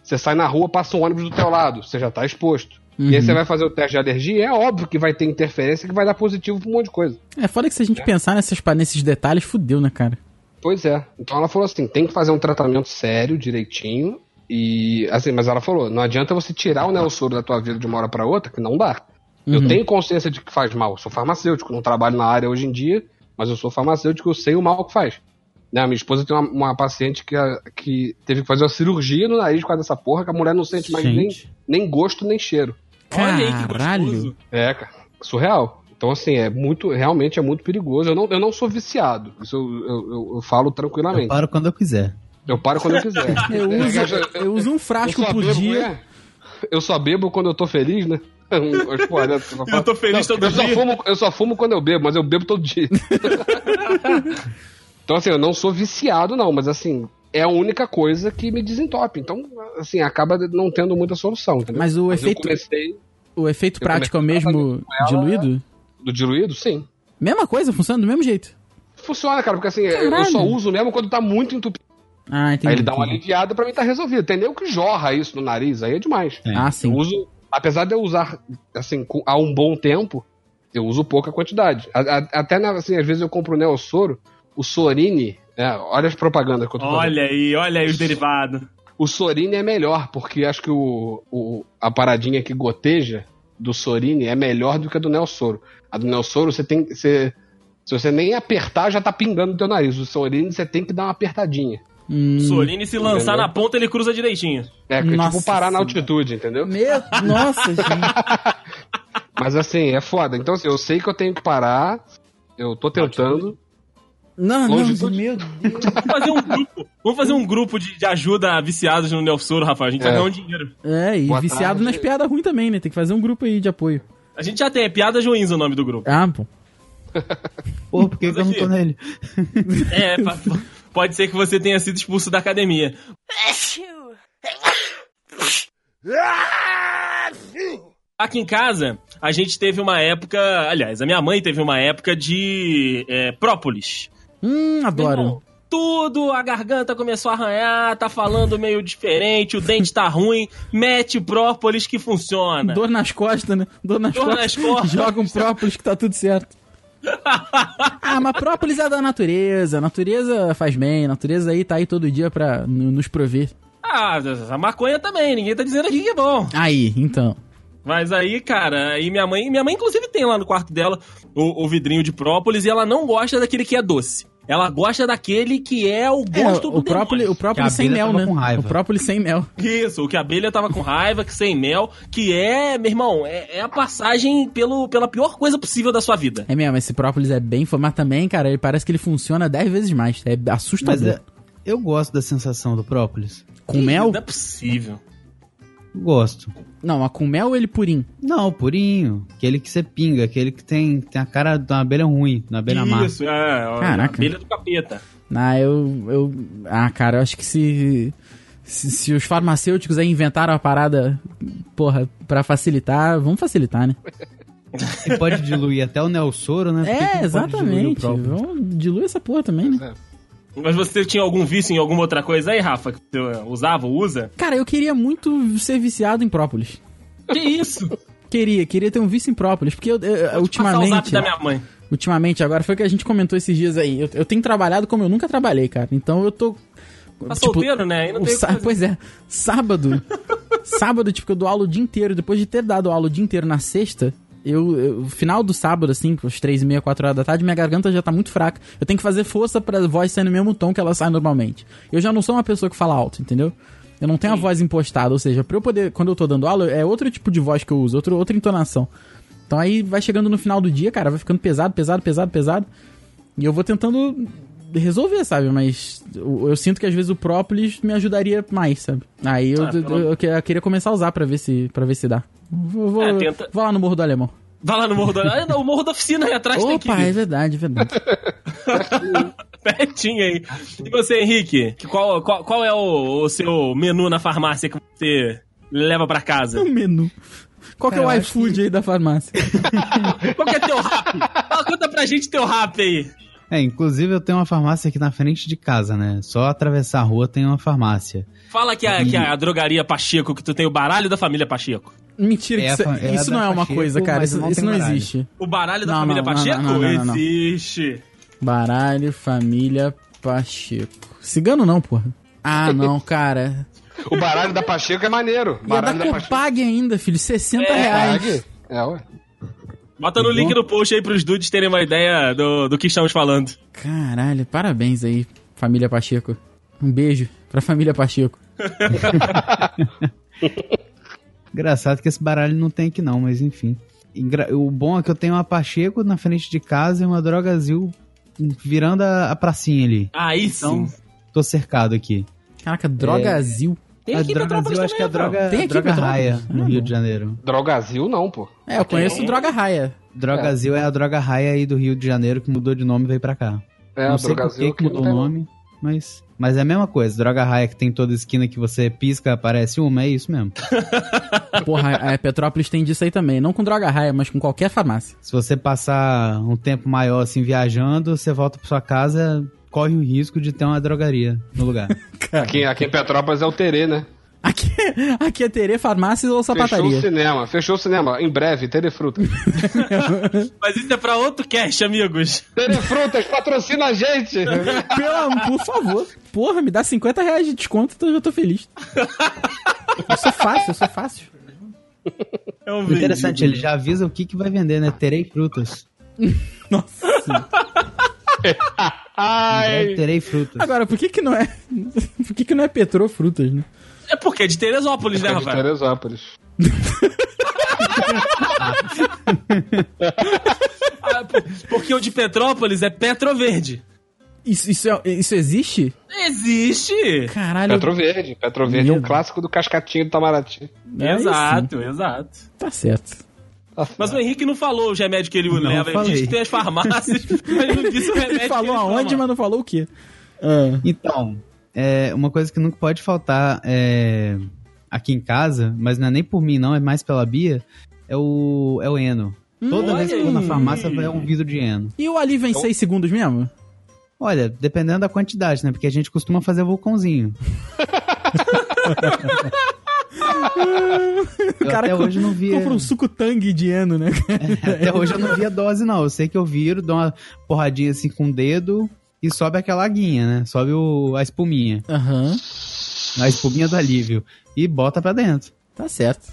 Você sai na rua, passa um ônibus do teu lado, você já tá exposto. E aí Uhum. você vai fazer o teste de alergia, é óbvio que vai ter interferência que vai dar positivo pra um monte de coisa. É foda que se a gente pensar nessas, nesses detalhes, fudeu, né, cara? Pois é. Então ela falou assim, tem que fazer um tratamento sério, direitinho. E assim, mas ela falou, não adianta você tirar o neossoro da tua vida de uma hora pra outra, que não dá. Eu Uhum. tenho consciência de que faz mal. Eu sou farmacêutico, não trabalho na área hoje em dia, mas eu sou farmacêutico, eu sei o mal que faz. Né, a minha esposa tem uma, uma paciente que, a- que teve que fazer uma cirurgia no nariz por causa dessa porra, que a mulher não sente mais nem, Gente. nem gosto nem cheiro. Olha aí que Caralho. gostoso. É, cara, surreal. Então, assim, é muito, realmente é muito perigoso. Eu não, eu não sou viciado. Isso eu, eu, eu- eu falo Eu tranquilamente. paro quando eu quiser. Eu paro quando eu quiser. Eu É, uso, eu- eu uso um eu frasco só por bebo, dia. é. Eu só bebo quando eu tô feliz, né? Só falo- Eu tô feliz todo eu Só dia. fumo, eu só fumo quando eu bebo, mas eu bebo todo dia. então, assim, eu não sou viciado, não, mas assim, é a única coisa que me desentope. Então, assim, acaba não tendo muita solução, entendeu? Mas o eu efeito, comecei o efeito eu prático é o mesmo ela- diluído? Do diluído, sim. Mesma coisa, funciona do mesmo jeito. Funciona, cara, porque assim, eu Caralho. só uso mesmo quando tá muito entupido. Ah, entendi. Aí ele dá uma aliviada pra mim tá resolvido. Tem nem que jorra isso no nariz, aí é demais. É. Ah, Eu sim. uso, apesar de eu usar, assim, com- há um bom tempo, eu uso pouca quantidade. A- a- até, na- assim, às vezes eu compro o Neossoro, o Sorini, é, olha as propagandas que eu tô fazendo. Olha aí, olha aí os derivados. O Sorini é melhor, porque acho que o, o- a paradinha que goteja do Sorini é melhor do que a do Neossoro. A do Neossoro, você tem você, se você nem apertar, já tá pingando no teu nariz. O Sorini, você tem que dar uma apertadinha. Hum, Soline, se lançar Entendeu? na ponta, ele cruza direitinho. É, que é Nossa tipo parar na Senhora. altitude, entendeu? Meu, nossa, gente. Mas assim, é foda. Então, assim, eu sei que eu tenho que parar. Eu tô tentando. Não, não, Longitude. meu Deus. Vamos fazer um grupo. Vamos fazer um grupo de, de ajuda a viciados no Nelsoro, Rafael. A gente vai É. ganhar um dinheiro. É, e Boa viciado tarde. nas piadas ruins também, né? Tem que fazer um grupo aí de apoio. A gente já tem, é Piadas Ruins o nome do grupo. Ah, pô. Pô, por que, eu não tô nele? É, pode ser que você tenha sido expulso da academia. Aqui em casa, a gente teve uma época. Aliás, a minha mãe teve uma época de é, própolis. Hum, adoro. Irmão, Tudo, a garganta começou a arranhar, tá falando meio diferente, o dente tá ruim, mete própolis que funciona. Dor nas costas, né? Dor nas Dor costas. nas costas. Joga um própolis que tá tudo certo. ah, mas própolis é da natureza. A natureza faz bem. A natureza aí tá aí todo dia pra nos prover. Ah, a maconha também, ninguém tá dizendo aqui que é bom. Aí, então. Mas aí, cara, aí minha mãe, minha mãe inclusive tem lá no quarto dela o, o vidrinho de própolis e ela não gosta daquele que é doce. Ela gosta daquele que é o É, gosto do o própolis, o. Que a sem abelha mel, né? com raiva. O própolis sem mel. Isso, o que a abelha tava com raiva, que sem mel, que é, meu irmão, é, é a passagem pelo, pela pior coisa possível da sua vida. É mesmo, esse própolis é bem... Mas também, cara, ele parece que ele funciona 10 vezes mais. É Mas assustador. é, eu gosto da sensação do própolis. Com mel? Não é possível. Gosto. Não, mas com mel ou ele purinho? Não, purinho. Aquele que você pinga, aquele que tem, tem a cara de uma abelha ruim, uma abelha má. Isso, é, ó, Caraca. a abelha do capeta. Ah, eu, eu... Ah, cara, eu acho que se... Se, se os farmacêuticos aí inventaram a parada, porra, pra facilitar, vamos facilitar, né? E pode diluir até o Nelsoro, né? É, exatamente. Vamos diluir essa porra também, né? Mas você tinha algum vício em alguma outra coisa aí, Rafa? Que você usava ou usa? Cara, eu queria muito ser viciado em própolis. Que isso? Queria, queria ter um vício em própolis, porque eu, eu- Passar o zap ultimamente, da minha mãe. ultimamente, agora foi o que a gente comentou esses dias aí. Eu, eu tenho trabalhado como eu nunca trabalhei, cara. Então eu tô. Tá solteiro, né? Aí não tem sá-. Pois é, sábado. sábado, tipo, eu dou aula o dia inteiro. Depois de ter dado aula o dia inteiro na sexta, eu, eu- final do sábado, assim, às três e meia, quatro horas da tarde, minha garganta já tá muito fraca. Eu tenho que fazer força pra voz sair no mesmo tom que ela sai normalmente. Eu já não sou uma pessoa que fala alto, entendeu? Eu não tenho a voz impostada, ou seja, pra eu poder, quando eu tô dando aula, é outro tipo de voz que eu uso, outro, outra entonação. Então aí vai chegando no final do dia, cara, vai ficando pesado, pesado, pesado, pesado. E eu vou tentando resolver, sabe? Mas eu, eu sinto que às vezes o própolis me ajudaria mais, sabe? Aí eu, Ah, pelo- eu que- eu queria começar a usar pra ver se, pra ver se dá. Vou, vou- É, tenta- vou lá no Morro do Alemão. Vai lá no Morro da... Ah, não, o Morro da Oficina aí atrás tem que Opa, é verdade, é verdade. Pertinho aí. E você, Henrique? Que Qual, qual, qual é o, o seu menu na farmácia que você leva pra casa? o menu. Qual que é o iFood aí da farmácia? Qual que é teu rap? Fala, conta pra gente teu rap aí. É, inclusive eu tenho uma farmácia aqui na frente de casa, né? Só atravessar a rua tem uma farmácia. Fala que a, que a drogaria Pacheco, que tu tem o baralho da família Pacheco. Mentira, É isso, é a isso não é uma Pacheco, coisa, cara. Isso, não isso não baralho. existe. O baralho da Não, família não, Pacheco? não, não, não, não. Existe. Baralho, família, Pacheco. Cigano não, porra. Ah, não, cara. O baralho da Pacheco é maneiro. E a da Baralho da Pacheco. Copag ainda, filho. 60 É, reais. Pague. É, ué. Bota no link no post aí pros dudes terem uma ideia do, do que estamos falando. Caralho, parabéns aí, família Pacheco. Um beijo pra família Pacheco. Engraçado que esse baralho não tem aqui não, mas enfim. O bom é que eu tenho uma Pacheco na frente de casa e uma Drogazil virando a, a pracinha ali. Aí Então, sim. tô cercado aqui. Caraca, Drogazil. Tem a aqui em Petrópolis Drogazil acho que é a também, droga, Tem aqui droga raia no Rio de Janeiro. Drogazil não, pô. É, eu conheço Droga Raia. Drogazil é. a droga raia aí do Rio de Janeiro que mudou de nome e veio pra cá. É, não a sei por Drogazil que que mudou o nome, mas, mas é a mesma coisa. Droga raia que tem toda esquina que você pisca, aparece uma, é isso mesmo. Porra, a Petrópolis tem disso aí também. Não com Droga Raia, mas com qualquer farmácia. Se você passar um tempo maior assim viajando, você volta pra sua casa, corre o risco de ter uma drogaria no lugar. Aqui, aqui em Petrópolis é o Terê, né? Aqui, aqui é Terê, farmácias ou Fechou o sapataria? cinema, fechou o cinema. Em breve, Terê Frutas. Mas isso é pra outro cast, amigos. Terê Frutas, patrocina a gente! Pelo, por favor. Porra, me dá 50 reais de desconto, então eu já tô feliz. Eu sou fácil, eu sou fácil. É um Interessante, ele já avisa o que, que vai vender, né? Terei frutas. Nossa. Em Ai! breve terei frutas. Agora, por que que não é... Por que que não é Petrofrutas, né? É porque é de Teresópolis, né, É de Rafael? Teresópolis. Ah, por- porque o de Petrópolis é Petroverde. Isso, isso, é- isso existe? Existe! Caralho. Petroverde. Petroverde é um clássico do Cascatinho do Itamaraty. Aí exato, exato. Tá certo. Mas o Henrique não falou os remédios que ele Não leva. Ele falei. disse que tem as farmácias, mas não disse o remédio. Ele que falou toma. aonde, mas não falou o quê? Ah. Então, é, uma coisa que nunca pode faltar é, aqui em casa, mas não é nem por mim não, é mais pela Bia, é o, é o Eno. Toda olha vez que eu vou na farmácia vai um vidro de Eno. E o alívio em 6 segundos mesmo? Olha, dependendo da quantidade, né? Porque a gente costuma fazer vulcãozinho. O Eu cara até hoje não via. Compra um suco tangue de eno, né? Até hoje eu não vi a dose, não. Eu sei que eu viro, dou uma porradinha assim com o dedo e sobe aquela aguinha, né? Sobe o, a espuminha. Aham. A espuminha do alívio. E bota pra dentro. Tá certo.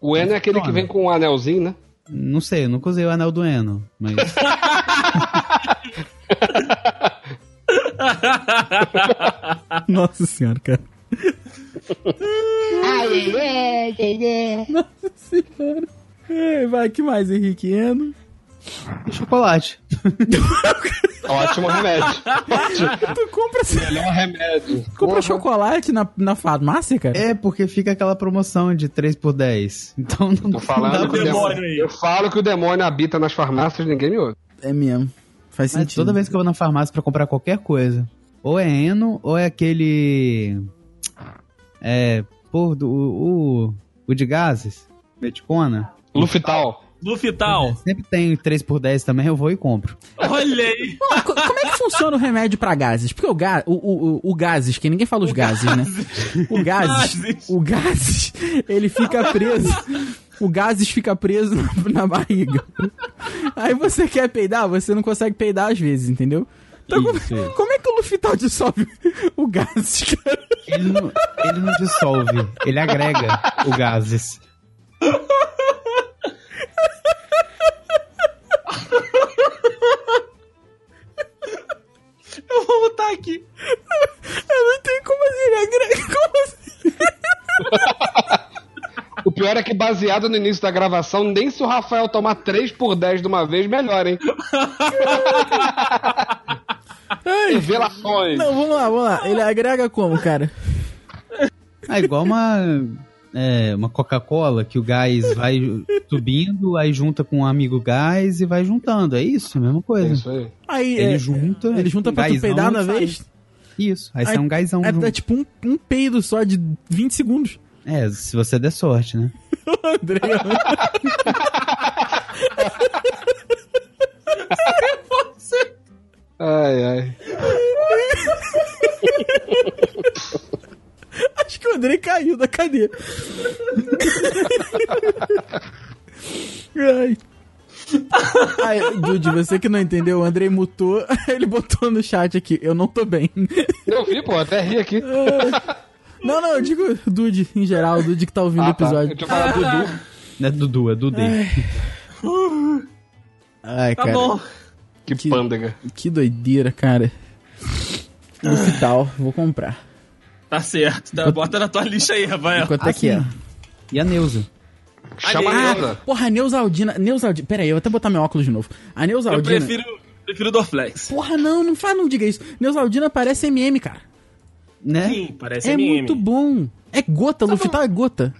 O Eno é aquele que vem com um anelzinho, né? Não sei, eu nunca usei o anel do Eno, mas. Nossa senhora, cara. Nossa senhora. É, vai, que mais, Henrique? Eno? e chocolate. Ótimo remédio. Ótimo. Tu compra, Melhor remédio. compra Porra. chocolate na, na farmácia, cara? É, porque fica aquela promoção de 3 por 10. Então não, Tô falando não que o demônio. aí. Eu falo que o demônio habita nas farmácias, ninguém me ouve. É mesmo. Faz Mas sentido. toda vez que eu vou na farmácia pra comprar qualquer coisa, ou é Eno, ou é aquele. É. Pô, do, o, o de gases, Meticona. Lufital. Lufital. Sempre tem 3 por 10 também, eu vou e compro. Olha aí. Como é que funciona o remédio pra gases? Porque o, ga, o, o, o, o gases, que ninguém fala os gases, né? O gases, Gases. o gases, ele fica preso. O gases fica preso na, na barriga. Aí você quer peidar, você não consegue peidar às vezes, entendeu? Então, como, como é que o Lufital dissolve o gases, cara? Ele não, ele não dissolve, ele agrega o gases. Eu vou botar aqui. Eu não tenho como assim, ele agrega. Como assim? O pior é que, baseado no início da gravação, nem se o Rafael tomar 3 por 10 de uma vez, melhor, hein? Revelações. Não, vamos lá, vamos lá. Ele agrega como, cara? É igual uma. É, uma Coca-Cola que o gás vai subindo, aí junta com um amigo gás e vai juntando. É isso, a mesma É coisa. isso aí. Aí, Ele é, junta. ele junta pra tu peidar na vez? Isso, aí, Aí- sai um gásão É, é tipo um, um peido só de 20 segundos. É, se você der sorte, né? André, Ai, ai. acho que o André caiu da cadeira. Ai. Ai, Dude, você que não entendeu, o Andrei mutou, ele botou no chat aqui, eu não tô bem. Eu vi, pô, até ri aqui. Não, não, eu digo Dude em geral, o Dude que tá ouvindo o Ah, tá. episódio. Eu tinha falado Dudu. Não é Dudu, é Dudê. Ai, Tá cara, bom. Que, Que- pândega. que doideira, cara. No hospital, vou comprar. Tá certo. Tá, bota na tua lista aí, Rafael. Quanto é que é? E a Neuza? Chama a Neuza. porra, a Neusaldina. Neusaldina. Pera aí, eu vou até botar meu óculos de novo. A Eu Neusaldina. prefiro, prefiro Dorflex. Porra, não, não faz, não diga isso. Neusaldina parece MM, cara. Né? Sim, parece É MM. muito bom. É gota, Lufital é gota.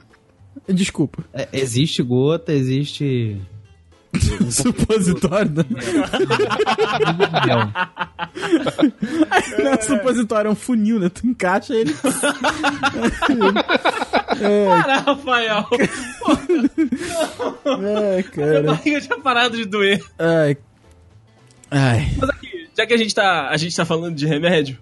Desculpa. É, existe gota, existe. Supositório. Né? Não, supositório é um funil, né? Tu encaixa ele. Para, Rafael. Ai, A cara. barriga tinha parado de doer. Ai. Ai. Mas aqui, já que a gente tá, a gente tá falando de remédio,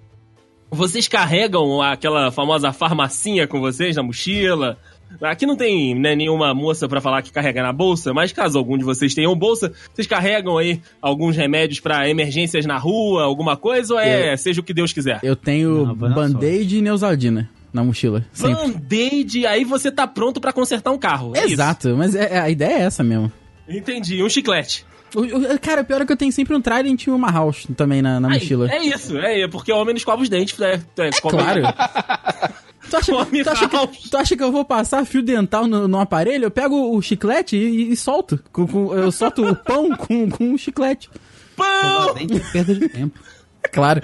vocês carregam aquela famosa farmacinha com vocês na mochila? Aqui não tem né, nenhuma moça pra falar que carrega na bolsa, mas caso algum de vocês tenham bolsa, vocês carregam aí alguns remédios pra emergências na rua, alguma coisa, ou é, seja o que Deus quiser? Eu tenho Band-Aid e Neusaldina na mochila. Band-aid, aí você tá pronto pra consertar um carro. É Exato, mas é- a ideia é essa mesmo. Isso. Entendi, um chiclete. O- o- Cara, o pior é que eu tenho sempre um Trident e uma House também na, na Aí, mochila. é isso, é porque o homem não escova os dentes. É, é, come- Claro. Tu acha, Come tu, acha que, tu acha que eu vou passar fio dental no, no aparelho? Eu pego o chiclete e, e solto. Com- com- eu solto o pão com, com o chiclete. Pão! Nem que perda de tempo. É claro.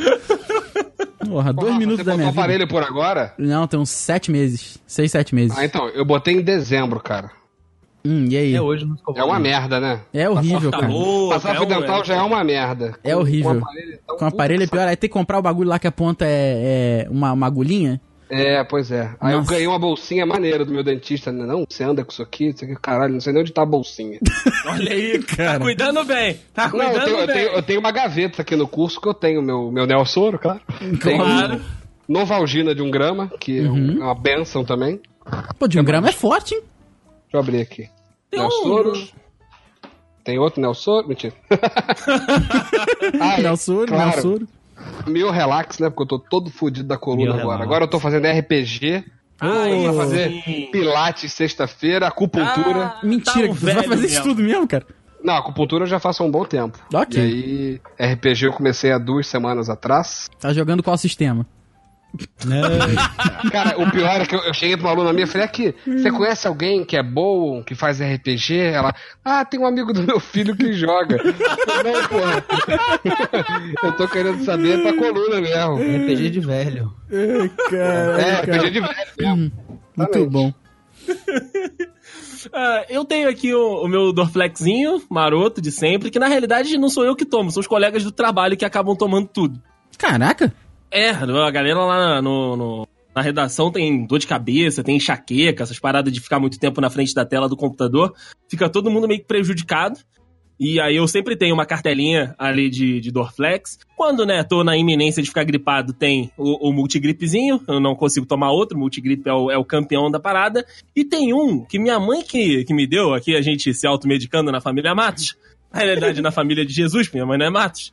Porra, dois Rafa, minutos você da minha o vida. aparelho por agora? Não, tem uns sete meses. Seis, sete meses. Ah, então, eu botei em dezembro, cara. Hum, e aí? É hoje não É uma merda, né? É horrível, cara. Passar é fio dental já é uma merda. É horrível. Com o aparelho, então, Com aparelho é pior. Aí tem que comprar o bagulho lá que a ponta é, é uma, uma agulhinha. É, pois é. Aí eu Nossa. ganhei uma bolsinha maneira do meu dentista. né? Não, você anda com isso aqui, isso aqui, caralho, não sei nem onde tá a bolsinha. Olha aí, Cara. Tá cuidando bem. Tá Não, cuidando eu tenho, eu, bem. tenho, eu tenho uma gaveta aqui no curso que eu tenho meu, meu Nelsoro, claro. Tenho Claro. Novalgina de um grama, que é Uhum. um- é uma benção também. Pô, de um grama é forte, hein? Deixa eu abrir aqui. Tem um- Nelsoro. Tem outro Nelsoro? Mentira. Ah, é, Nelsoro, claro. Nelsoro. Meu relax, né? Porque eu tô todo fudido da coluna Meu agora. relax. Agora eu tô fazendo RPG. Aí, Pra fazer sim. pilates sexta-feira, acupuntura. Ah, Mentira, tá um que você vai fazer isso mesmo. tudo mesmo, cara? Não, acupuntura eu já faço há um bom tempo. Ok. E aí, RPG eu comecei há duas semanas atrás. Tá jogando qual sistema? Cara, o pior é que eu, eu cheguei pra uma aluna minha e falei, aqui, você conhece alguém que é bom, que faz RPG? Ela, ah, tem um amigo do meu filho que joga. Não, porra. Eu tô querendo saber pra coluna mesmo. RPG de velho. É, RPG de velho mesmo. Muito bom. Ah, eu tenho aqui o, o meu Dorflexinho, maroto de sempre, que na realidade não sou eu que tomo, são os colegas do trabalho que acabam tomando tudo. Caraca. É, a galera lá no, no- na redação tem dor de cabeça, tem enxaqueca, essas paradas de ficar muito tempo na frente da tela do computador. Fica todo mundo meio que prejudicado. E aí eu sempre tenho uma cartelinha ali de, de Dorflex. Quando, né, tô na iminência de ficar gripado, tem o, o multigripezinho. Eu não consigo tomar outro, multigripe é o, é o campeão da parada. E tem um que minha mãe que, que me deu, aqui a gente se automedicando na família Matos. Na realidade, na família de Jesus, minha mãe não é Matos.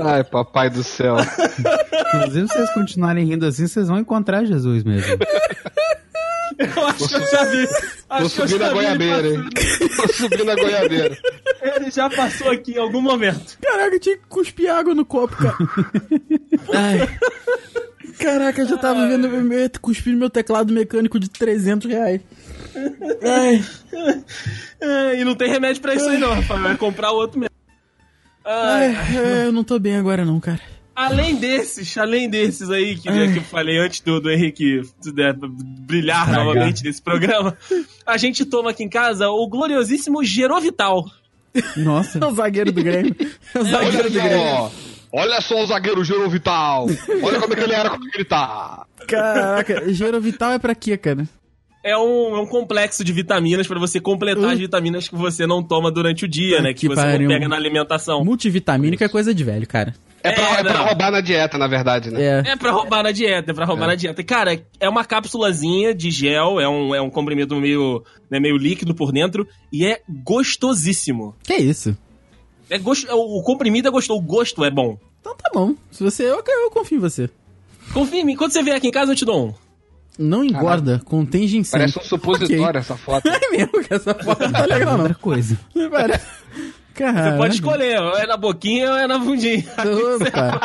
Ai, papai do céu. Inclusive, se vocês continuarem rindo assim, vocês vão encontrar Jesus mesmo. Eu acho que eu já vi. Vou Acho já vi ele goiabeira, hein? Vou subir na goiabeira. Ele já passou aqui em algum momento. Caraca, eu tinha que cuspir água no copo, cara. Ai. Caraca, eu já tava vendo eu ia cuspir no meu teclado mecânico de 300 reais. Ai. É, e não tem remédio pra isso aí não, Rafael. Vai comprar outro mesmo. Ai, Ai, é, eu não tô bem agora não, cara. além desses, além desses aí que, que eu falei antes do, do Henrique né, brilhar novamente nesse programa, a gente toma aqui em casa o gloriosíssimo Gerovital. Nossa. É o zagueiro do Grêmio. É o zagueiro Olha do Grêmio. Olha só o zagueiro Gero Vital. Olha como é que ele era quando ele tá. Caraca, Gerovital é pra quê, cara? É um, é um complexo de vitaminas pra você completar Uh. as vitaminas que você não toma durante o dia, né? Que, que você pariu. não pega na alimentação. Multivitamínico é coisa de velho, cara. É pra, É, é pra não. roubar na dieta, na verdade, né? É. É pra roubar na dieta, é pra roubar na dieta. Cara, é uma cápsulazinha de gel, é um, é um comprimido meio, né, meio líquido por dentro e é gostosíssimo. Que isso? É gosto, o comprimido é gostoso, o gosto é bom. Então tá bom. Se você. Eu, eu confio em você. Confia em mim, quando você vier aqui em casa eu te dou um. Não engorda, contém ginseng. Parece um supositório Ok. essa foto. É mesmo que essa foto não tá legal, não. Outra coisa. Parece... Você pode escolher, ou é na boquinha ou é na bundinha. Opa.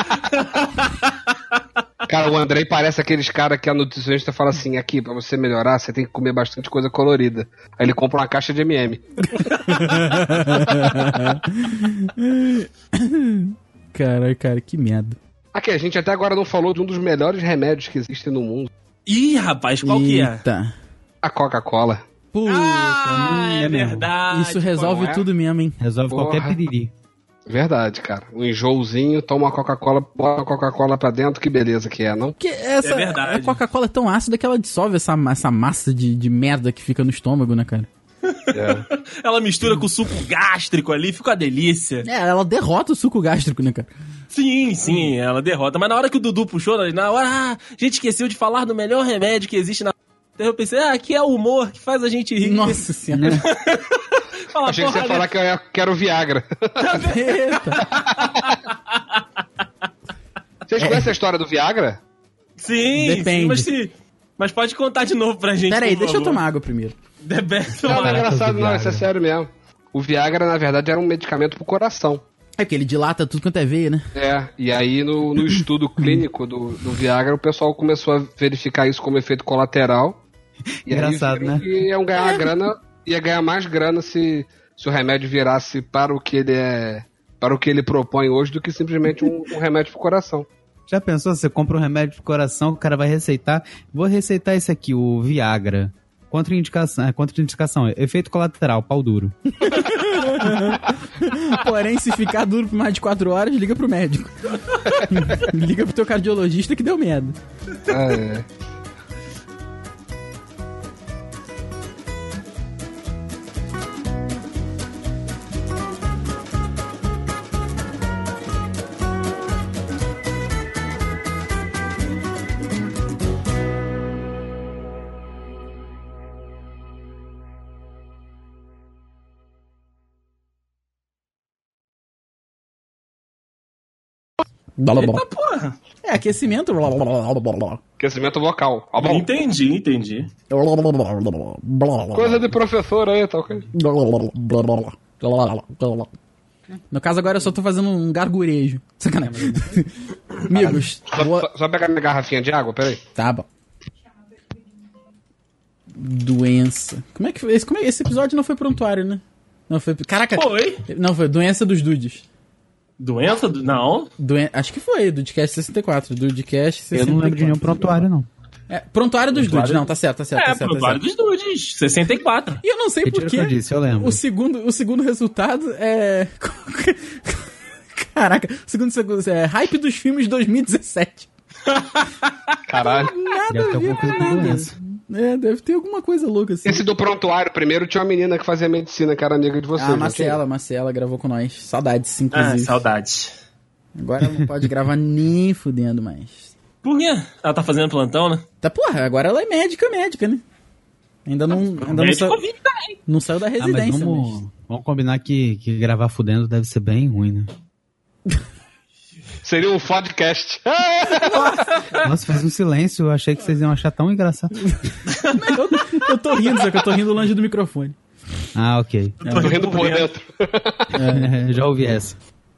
Cara, o Andrei parece aqueles caras que a nutricionista fala assim: aqui, pra você melhorar, você tem que comer bastante coisa colorida. Aí ele compra uma caixa de MM. Caralho, cara, que merda. Aqui, a gente até agora não falou de um dos melhores remédios que existem no mundo: Ih, rapaz, qual que é? Eita. a Coca-Cola. Puta, Ah, é é mesmo. verdade. isso resolve é? tudo mesmo, hein? Resolve Porra. qualquer piriri. Verdade, cara. Um enjoozinho, toma Coca-Cola, bota a Coca-Cola pra dentro, que beleza que é, não? Porque essa É verdade. a Coca-Cola é tão ácida que ela dissolve essa, essa massa de, de merda que fica no estômago, né, cara? É. Ela mistura com suco gástrico ali, fica uma delícia. É, ela derrota o suco gástrico, né, cara? Sim, sim, ela derrota. Mas na hora que o Dudu puxou, na hora, ah, a gente esqueceu de falar do melhor remédio que existe na. Eu pensei, ah, aqui é o humor que faz a gente rir. Nossa senhora. Fala, Achei que você ia falar que eu ia- que era o Viagra. Vocês conhecem a história do Viagra? Sim, Depende. sim, mas sim. Mas pode contar de novo pra gente. Pera aí, por deixa eu favor. tomar água primeiro. The best Não, não é engraçado, não, isso é sério mesmo. O Viagra, na verdade, era um medicamento pro coração. É porque ele dilata tudo quanto é veia, né? É, e aí no, no estudo clínico do, do Viagra, o pessoal começou a verificar isso como efeito colateral. E Engraçado, né? Que iam ganhar grana, ia ganhar mais grana se, se o remédio virasse para o que ele é. Para o que ele propõe hoje do que simplesmente um, um remédio pro coração. Já pensou? Você compra um remédio pro coração, o cara vai receitar. Vou receitar esse aqui, o Viagra. Contraindicação, é, contraindicação, efeito colateral, pau duro. Porém, se ficar duro por mais de 4 horas, liga pro médico. liga pro teu cardiologista que deu merda. Ah, é. Blá, blá, Eita blá. porra. É, aquecimento. Blá, blá, blá, blá, blá. Aquecimento vocal. Tá bom. Entendi, entendi. Blá, blá, blá, blá, blá, blá, blá. Coisa de professor aí, tá ok? Blá, blá, blá, blá, blá, blá, blá, blá, blá. No caso, agora eu só tô fazendo um gargurejo. Sacanagem. Amigos, Só, boa- só- só pegar minha garrafinha de água, peraí. Tá bom. Doença. Como é que foi? Esse, como é- esse episódio não foi prontuário, né? Não foi. Caraca! Foi? Não, foi doença dos dudes. Doença? do- Não. Doen... Acho que foi, Dudcast 64. Dudcast 64. Eu não lembro de nenhum prontuário, não. É, prontuário dos Prontuário- dudes, não, tá certo, tá certo. É, tá certo, tá prontuário certo. dos dudes. 64. E eu não sei que eu porquê. disse, eu lembro. O segundo, o segundo resultado é. Caraca, o segundo, segundo é hype dos filmes de 2017. Caralho. Nada Deve ter a ver alguma com coisa com nada. doença. É, deve ter alguma coisa louca assim. Esse do prontuário, primeiro tinha uma menina que fazia medicina, que era amiga de vocês. Ah, Marcela, Marcela gravou com nós. Saudades, Ah, inclusive. saudade. Agora não pode gravar nem fudendo mais. Por quê? Ela tá fazendo plantão, né? Tá, porra, agora ela é médica, médica, né? Ainda não, ainda não, sa- daí. não saiu da Ah, mas residência. vamos, mas- vamos combinar que, que gravar fudendo deve ser bem ruim, né? Seria um podcast. Nossa, fez um silêncio, eu achei que vocês iam achar tão engraçado. eu, eu tô rindo, só que eu tô rindo longe do microfone. Ah, ok. Tô rindo por dentro. Já ouvi essa.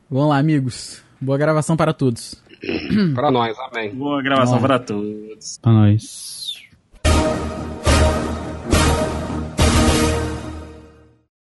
Vamos lá, amigos. Boa gravação para todos. pra nós, amém. Boa gravação Ó. para todos. Pra nós.